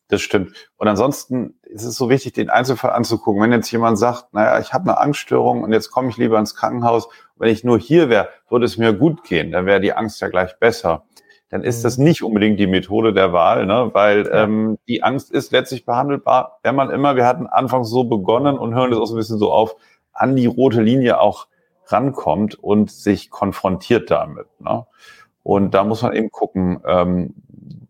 Das stimmt. Und ansonsten ist es so wichtig, den Einzelfall anzugucken. Wenn jetzt jemand sagt, naja, ich habe eine Angststörung und jetzt komme ich lieber ins Krankenhaus, wenn ich nur hier wäre, würde es mir gut gehen, dann wäre die Angst ja gleich besser. Dann ist das mhm. nicht unbedingt die Methode der Wahl, ne? weil ähm, die Angst ist letztlich behandelbar, wenn man immer, wir hatten anfangs so begonnen und hören das auch so ein bisschen so auf, an die rote Linie auch rankommt und sich konfrontiert damit. Ne? Und da muss man eben gucken, ähm,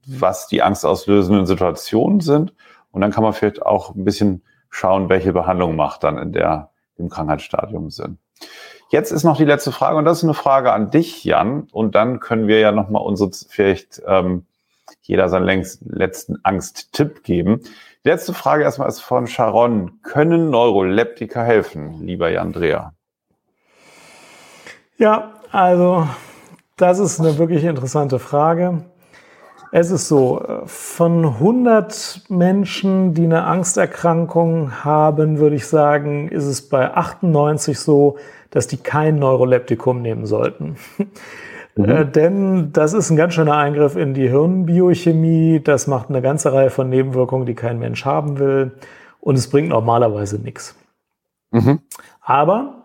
was die angstauslösenden Situationen sind. Und dann kann man vielleicht auch ein bisschen schauen, welche Behandlung macht dann in der, im Krankheitsstadium Sinn. Jetzt ist noch die letzte Frage und das ist eine Frage an dich, Jan. Und dann können wir ja nochmal unsere, vielleicht ähm, jeder seinen längst, letzten Angsttipp geben. Die letzte Frage erstmal ist von Sharon. Können Neuroleptika helfen, lieber Jan Dreher? Ja, also das ist eine wirklich interessante Frage. Es ist so, von 100 Menschen, die eine Angsterkrankung haben, würde ich sagen, ist es bei 98 so, dass die kein Neuroleptikum nehmen sollten. *laughs* Mhm. Äh, denn das ist ein ganz schöner Eingriff in die Hirnbiochemie. Das macht eine ganze Reihe von Nebenwirkungen, die kein Mensch haben will. Und es bringt normalerweise nichts. Mhm. Aber äh,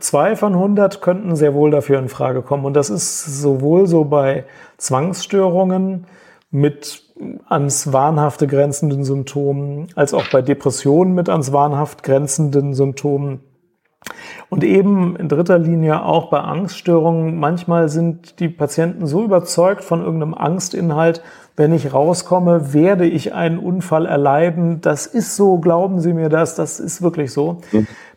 zwei von 100 könnten sehr wohl dafür in Frage kommen. Und das ist sowohl so bei Zwangsstörungen mit ans Wahnhafte grenzenden Symptomen, als auch bei Depressionen mit ans Wahnhaft grenzenden Symptomen. Und eben in dritter Linie auch bei Angststörungen. Manchmal sind die Patienten so überzeugt von irgendeinem Angstinhalt, wenn ich rauskomme, werde ich einen Unfall erleiden. Das ist so, glauben Sie mir das, das ist wirklich so,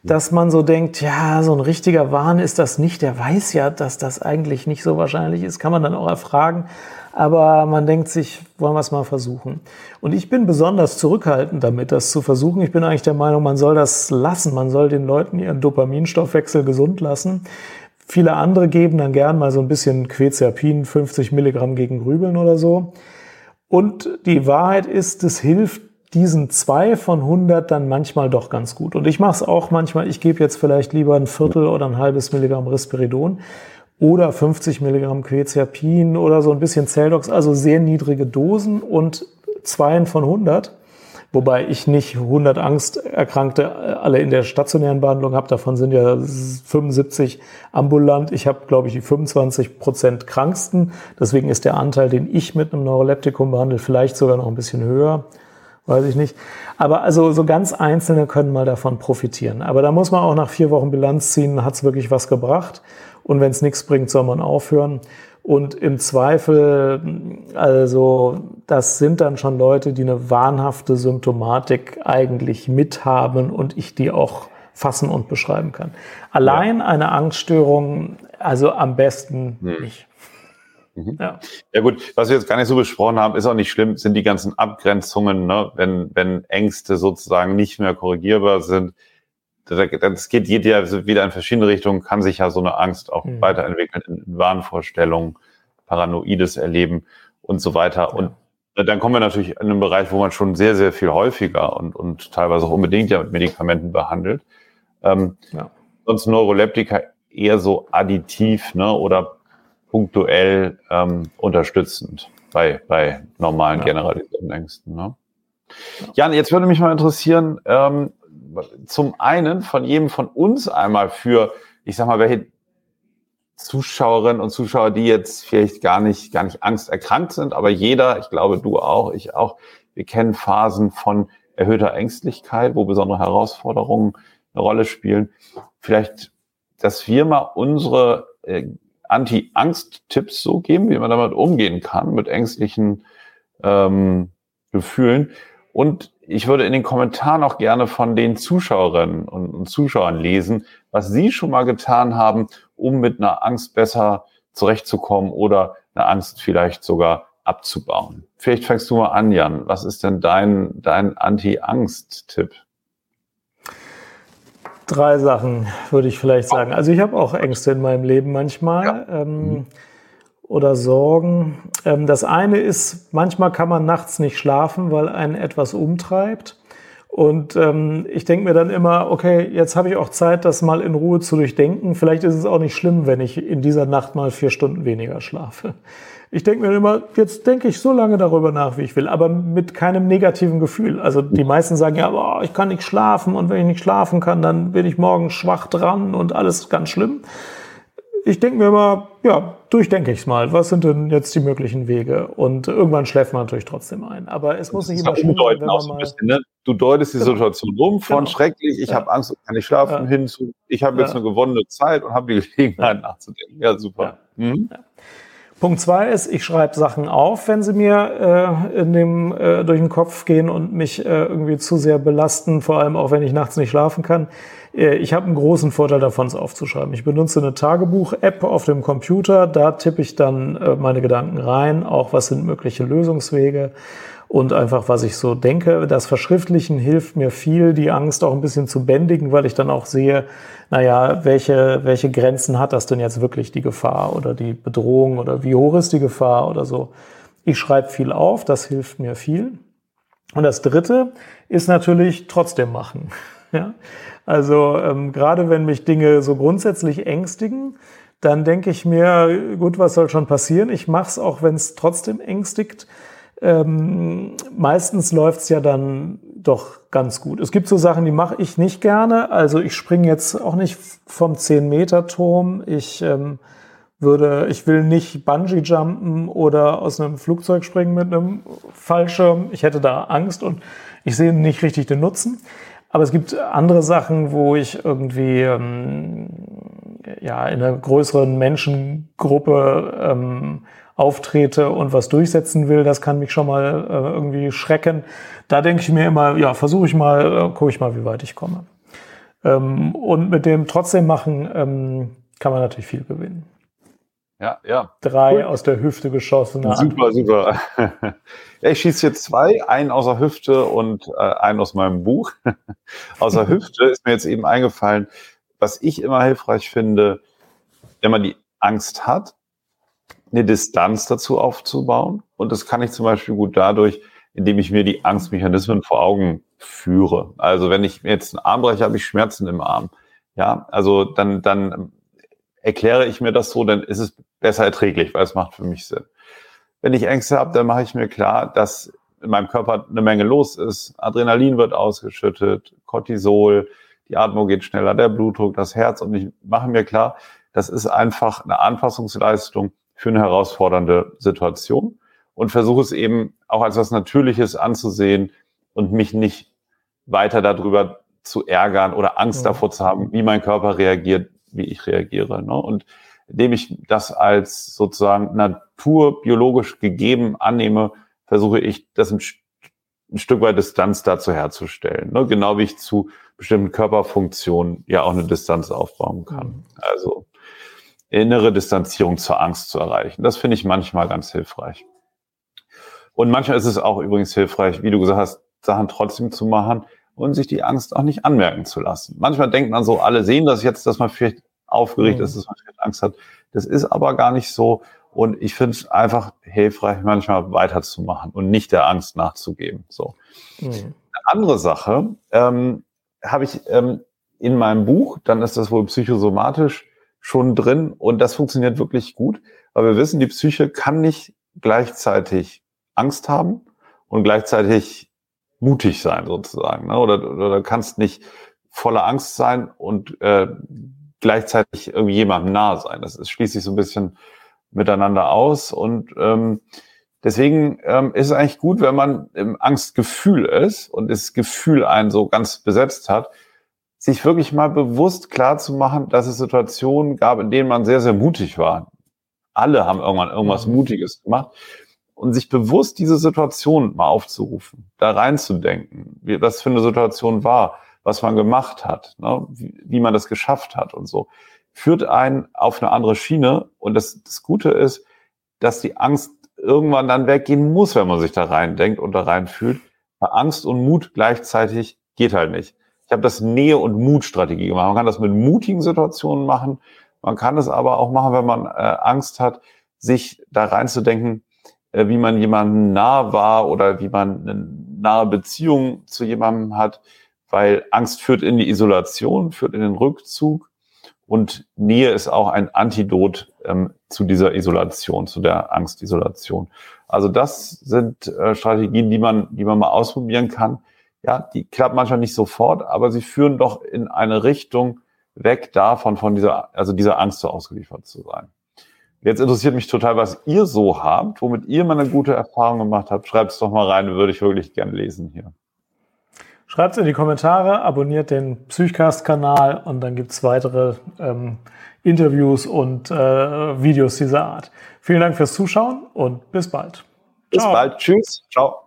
dass man so denkt, ja, so ein richtiger Wahn ist das nicht. Der weiß ja, dass das eigentlich nicht so wahrscheinlich ist, kann man dann auch erfragen. Aber man denkt sich, wollen wir es mal versuchen. Und ich bin besonders zurückhaltend damit, das zu versuchen. Ich bin eigentlich der Meinung, man soll das lassen. Man soll den Leuten ihren Dopaminstoffwechsel gesund lassen. Viele andere geben dann gern mal so ein bisschen Quetiapin, 50 Milligramm gegen Grübeln oder so. Und die Wahrheit ist, es hilft diesen zwei von 100 dann manchmal doch ganz gut. Und ich mache es auch manchmal, ich gebe jetzt vielleicht lieber ein Viertel oder ein halbes Milligramm Risperidon. oder 50 Milligramm Quetiapin oder so ein bisschen Zeldox, also sehr niedrige Dosen und Zweien von 100. Wobei ich nicht 100 Angsterkrankte äh, alle in der stationären Behandlung habe. Davon sind ja 75 ambulant. Ich habe, glaube ich, die 25 Prozent kranksten. Deswegen ist der Anteil, den ich mit einem Neuroleptikum behandle, vielleicht sogar noch ein bisschen höher. Weiß ich nicht. Aber also so ganz Einzelne können mal davon profitieren. Aber da muss man auch nach vier Wochen Bilanz ziehen, hat es wirklich was gebracht. Und wenn es nichts bringt, soll man aufhören. Und im Zweifel, also das sind dann schon Leute, die eine wahnhafte Symptomatik eigentlich mithaben und ich die auch fassen und beschreiben kann. Allein ja. eine Angststörung, also am besten hm. nicht. Mhm. Ja. ja gut, was wir jetzt gar nicht so besprochen haben, ist auch nicht schlimm, sind die ganzen Abgrenzungen, ne? wenn, wenn Ängste sozusagen nicht mehr korrigierbar sind. Das geht, geht ja wieder in verschiedene Richtungen, kann sich ja so eine Angst auch mhm. weiterentwickeln in Wahnvorstellungen, paranoides Erleben und so weiter. Ja. Und dann kommen wir natürlich in einen Bereich, wo man schon sehr, sehr viel häufiger und, und teilweise auch unbedingt ja mit Medikamenten behandelt. Ähm, ja. Sonst Neuroleptika eher so additiv ne, oder punktuell ähm, unterstützend bei, bei normalen ja. generalisierten Ängsten. Ne? Jan, jetzt würde mich mal interessieren, ähm, zum einen von jedem von uns einmal für, ich sag mal, welche Zuschauerinnen und Zuschauer, die jetzt vielleicht gar nicht, gar nicht angsterkrankt sind, aber jeder, ich glaube du auch, ich auch, wir kennen Phasen von erhöhter Ängstlichkeit, wo besondere Herausforderungen eine Rolle spielen. Vielleicht, dass wir mal unsere äh, Anti-Angst-Tipps so geben, wie man damit umgehen kann, mit ängstlichen ähm, Gefühlen. Und ich würde in den Kommentaren auch gerne von den Zuschauerinnen und, Zuschauern lesen, was sie schon mal getan haben, um mit einer Angst besser zurechtzukommen oder eine Angst vielleicht sogar abzubauen. Vielleicht fängst du mal an, Jan. Was ist denn dein, dein Anti-Angst-Tipp? Drei Sachen würde ich vielleicht sagen. Also ich habe auch Ängste in meinem Leben manchmal ja. ähm, mhm. Oder Sorgen. Ähm, das eine ist, manchmal kann man nachts nicht schlafen, weil einen etwas umtreibt. Und ähm, ich denke mir dann immer, okay, jetzt habe ich auch Zeit, das mal in Ruhe zu durchdenken. Vielleicht ist es auch nicht schlimm, wenn ich in dieser Nacht mal vier Stunden weniger schlafe. Ich denke mir immer, jetzt denke ich so lange darüber nach, wie ich will, aber mit keinem negativen Gefühl. Also die meisten sagen ja, boah, ich kann nicht schlafen und wenn ich nicht schlafen kann, dann bin ich morgen schwach dran und alles ganz schlimm ich denke mir immer, ja, durchdenke ich es mal. Was sind denn jetzt die möglichen Wege? Und irgendwann schläft man natürlich trotzdem ein. Aber es muss nicht immer schlimm sein, wenn man mal... Bisschen, ne? Du deutest die genau. Situation rum von genau. schrecklich, ich ja. habe Angst, kann nicht schlafen, ja. hin zu, ich habe jetzt eine gewonnene Zeit und habe die Gelegenheit nachzudenken. Ja, super. Mhm. Punkt zwei ist, ich schreibe Sachen auf, wenn sie mir äh, in dem, äh, durch den Kopf gehen und mich äh, irgendwie zu sehr belasten, vor allem auch wenn ich nachts nicht schlafen kann. Äh, ich habe einen großen Vorteil davon, es aufzuschreiben. Ich benutze eine Tagebuch-App auf dem Computer, da tippe ich dann äh, meine Gedanken rein, auch was sind mögliche Lösungswege und einfach, was ich so denke. Das Verschriftlichen hilft mir viel, die Angst auch ein bisschen zu bändigen, weil ich dann auch sehe, naja, welche, welche Grenzen hat das denn jetzt wirklich, die Gefahr oder die Bedrohung oder wie hoch ist die Gefahr oder so. Ich schreibe viel auf, das hilft mir viel. Und das Dritte ist natürlich trotzdem machen. Ja? Also ähm, gerade wenn mich Dinge so grundsätzlich ängstigen, dann denke ich mir, gut, was soll schon passieren? Ich mache es, auch wenn es trotzdem ängstigt. Ähm, meistens läuft's ja dann doch ganz gut. Es gibt so Sachen, die mache ich nicht gerne. Also ich springe jetzt auch nicht vom 10-Meter-Turm. Ich ähm, würde, ich will nicht Bungee-Jumpen oder aus einem Flugzeug springen mit einem Fallschirm. Ich hätte da Angst und ich sehe nicht richtig den Nutzen. Aber es gibt andere Sachen, wo ich irgendwie ähm, ja in einer größeren Menschengruppe ähm, auftrete und was durchsetzen will, das kann mich schon mal äh, irgendwie schrecken. Da denke ich mir immer, ja, versuche ich mal, äh, gucke ich mal, wie weit ich komme. Ähm, und mit dem trotzdem machen ähm, kann man natürlich viel gewinnen. Ja, ja. Drei cool. aus der Hüfte geschossen. Super, super. ja, *laughs* ich schieße jetzt zwei, einen aus der Hüfte und äh, einen aus meinem Buch. *laughs* aus der *laughs* Hüfte ist mir jetzt eben eingefallen, was ich immer hilfreich finde, wenn man die Angst hat, eine Distanz dazu aufzubauen. Und das kann ich zum Beispiel gut dadurch, indem ich mir die Angstmechanismen vor Augen führe. Also wenn ich jetzt einen Arm breche, habe ich Schmerzen im Arm. Ja, also dann, dann erkläre ich mir das so, dann ist es besser erträglich, weil es macht für mich Sinn. Wenn ich Ängste habe, dann mache ich mir klar, dass in meinem Körper eine Menge los ist. Adrenalin wird ausgeschüttet, Cortisol, die Atmung geht schneller, der Blutdruck, das Herz. Und ich mache mir klar, das ist einfach eine Anpassungsleistung für eine herausfordernde Situation und versuche es eben auch als was Natürliches anzusehen und mich nicht weiter darüber zu ärgern oder Angst ja. davor zu haben, wie mein Körper reagiert, wie ich reagiere. Ne? Und indem ich das als sozusagen naturbiologisch gegeben annehme, versuche ich, das ein, ein Stück weit Distanz dazu herzustellen. Ne? Genau wie ich zu bestimmten Körperfunktionen ja auch eine Distanz aufbauen kann. Mhm. Also innere Distanzierung zur Angst zu erreichen. Das finde ich manchmal ganz hilfreich. Und manchmal ist es auch übrigens hilfreich, wie du gesagt hast, Sachen trotzdem zu machen und sich die Angst auch nicht anmerken zu lassen. Manchmal denkt man so, alle sehen das jetzt, dass man vielleicht aufgeregt mhm. ist, dass man vielleicht Angst hat. Das ist aber gar nicht so. Und ich finde es einfach hilfreich, manchmal weiterzumachen und nicht der Angst nachzugeben. So. Mhm. Eine andere Sache ähm, habe ich ähm, in meinem Buch, dann ist das wohl psychosomatisch schon drin und das funktioniert wirklich gut, weil wir wissen, die Psyche kann nicht gleichzeitig Angst haben und gleichzeitig mutig sein sozusagen. Ne? Oder, oder du kannst nicht voller Angst sein und äh, gleichzeitig irgendwie jemandem nahe sein. Das ist schließlich so ein bisschen miteinander aus und ähm, deswegen ähm, ist es eigentlich gut, wenn man im Angstgefühl ist und das Gefühl einen so ganz besetzt hat, sich wirklich mal bewusst klar zu machen, dass es Situationen gab, in denen man sehr, sehr mutig war. Alle haben irgendwann irgendwas mhm. Mutiges gemacht und sich bewusst diese Situation mal aufzurufen, da reinzudenken, wie das für eine Situation war, was man gemacht hat, ne, wie, wie, man das geschafft hat und so, führt einen auf eine andere Schiene. Und das, das Gute ist, dass die Angst irgendwann dann weggehen muss, wenn man sich da reindenkt und da reinfühlt. Angst und Mut gleichzeitig geht halt nicht. Ich habe das Nähe- und Mutstrategie gemacht. Man kann das mit mutigen Situationen machen. Man kann es aber auch machen, wenn man äh, Angst hat, sich da reinzudenken, wie man jemandem nah war oder wie man eine nahe Beziehung zu jemandem hat, weil Angst führt in die Isolation, führt in den Rückzug und Nähe ist auch ein Antidot ähm, zu dieser Isolation, zu der Angstisolation. Also das sind äh, Strategien, die man, die man mal ausprobieren kann. Ja, die klappen manchmal nicht sofort, aber sie führen doch in eine Richtung weg davon, von dieser, also dieser Angst so ausgeliefert zu sein. Jetzt interessiert mich total, was ihr so habt, womit ihr mal eine gute Erfahrung gemacht habt. Schreibt es doch mal rein, würde ich wirklich gerne lesen hier. Schreibt es in die Kommentare, abonniert den Psychcast-Kanal und dann gibt es weitere ähm, Interviews und äh, Videos dieser Art. Vielen Dank fürs Zuschauen und bis bald. Bis Ciao. bald. Tschüss. Ciao.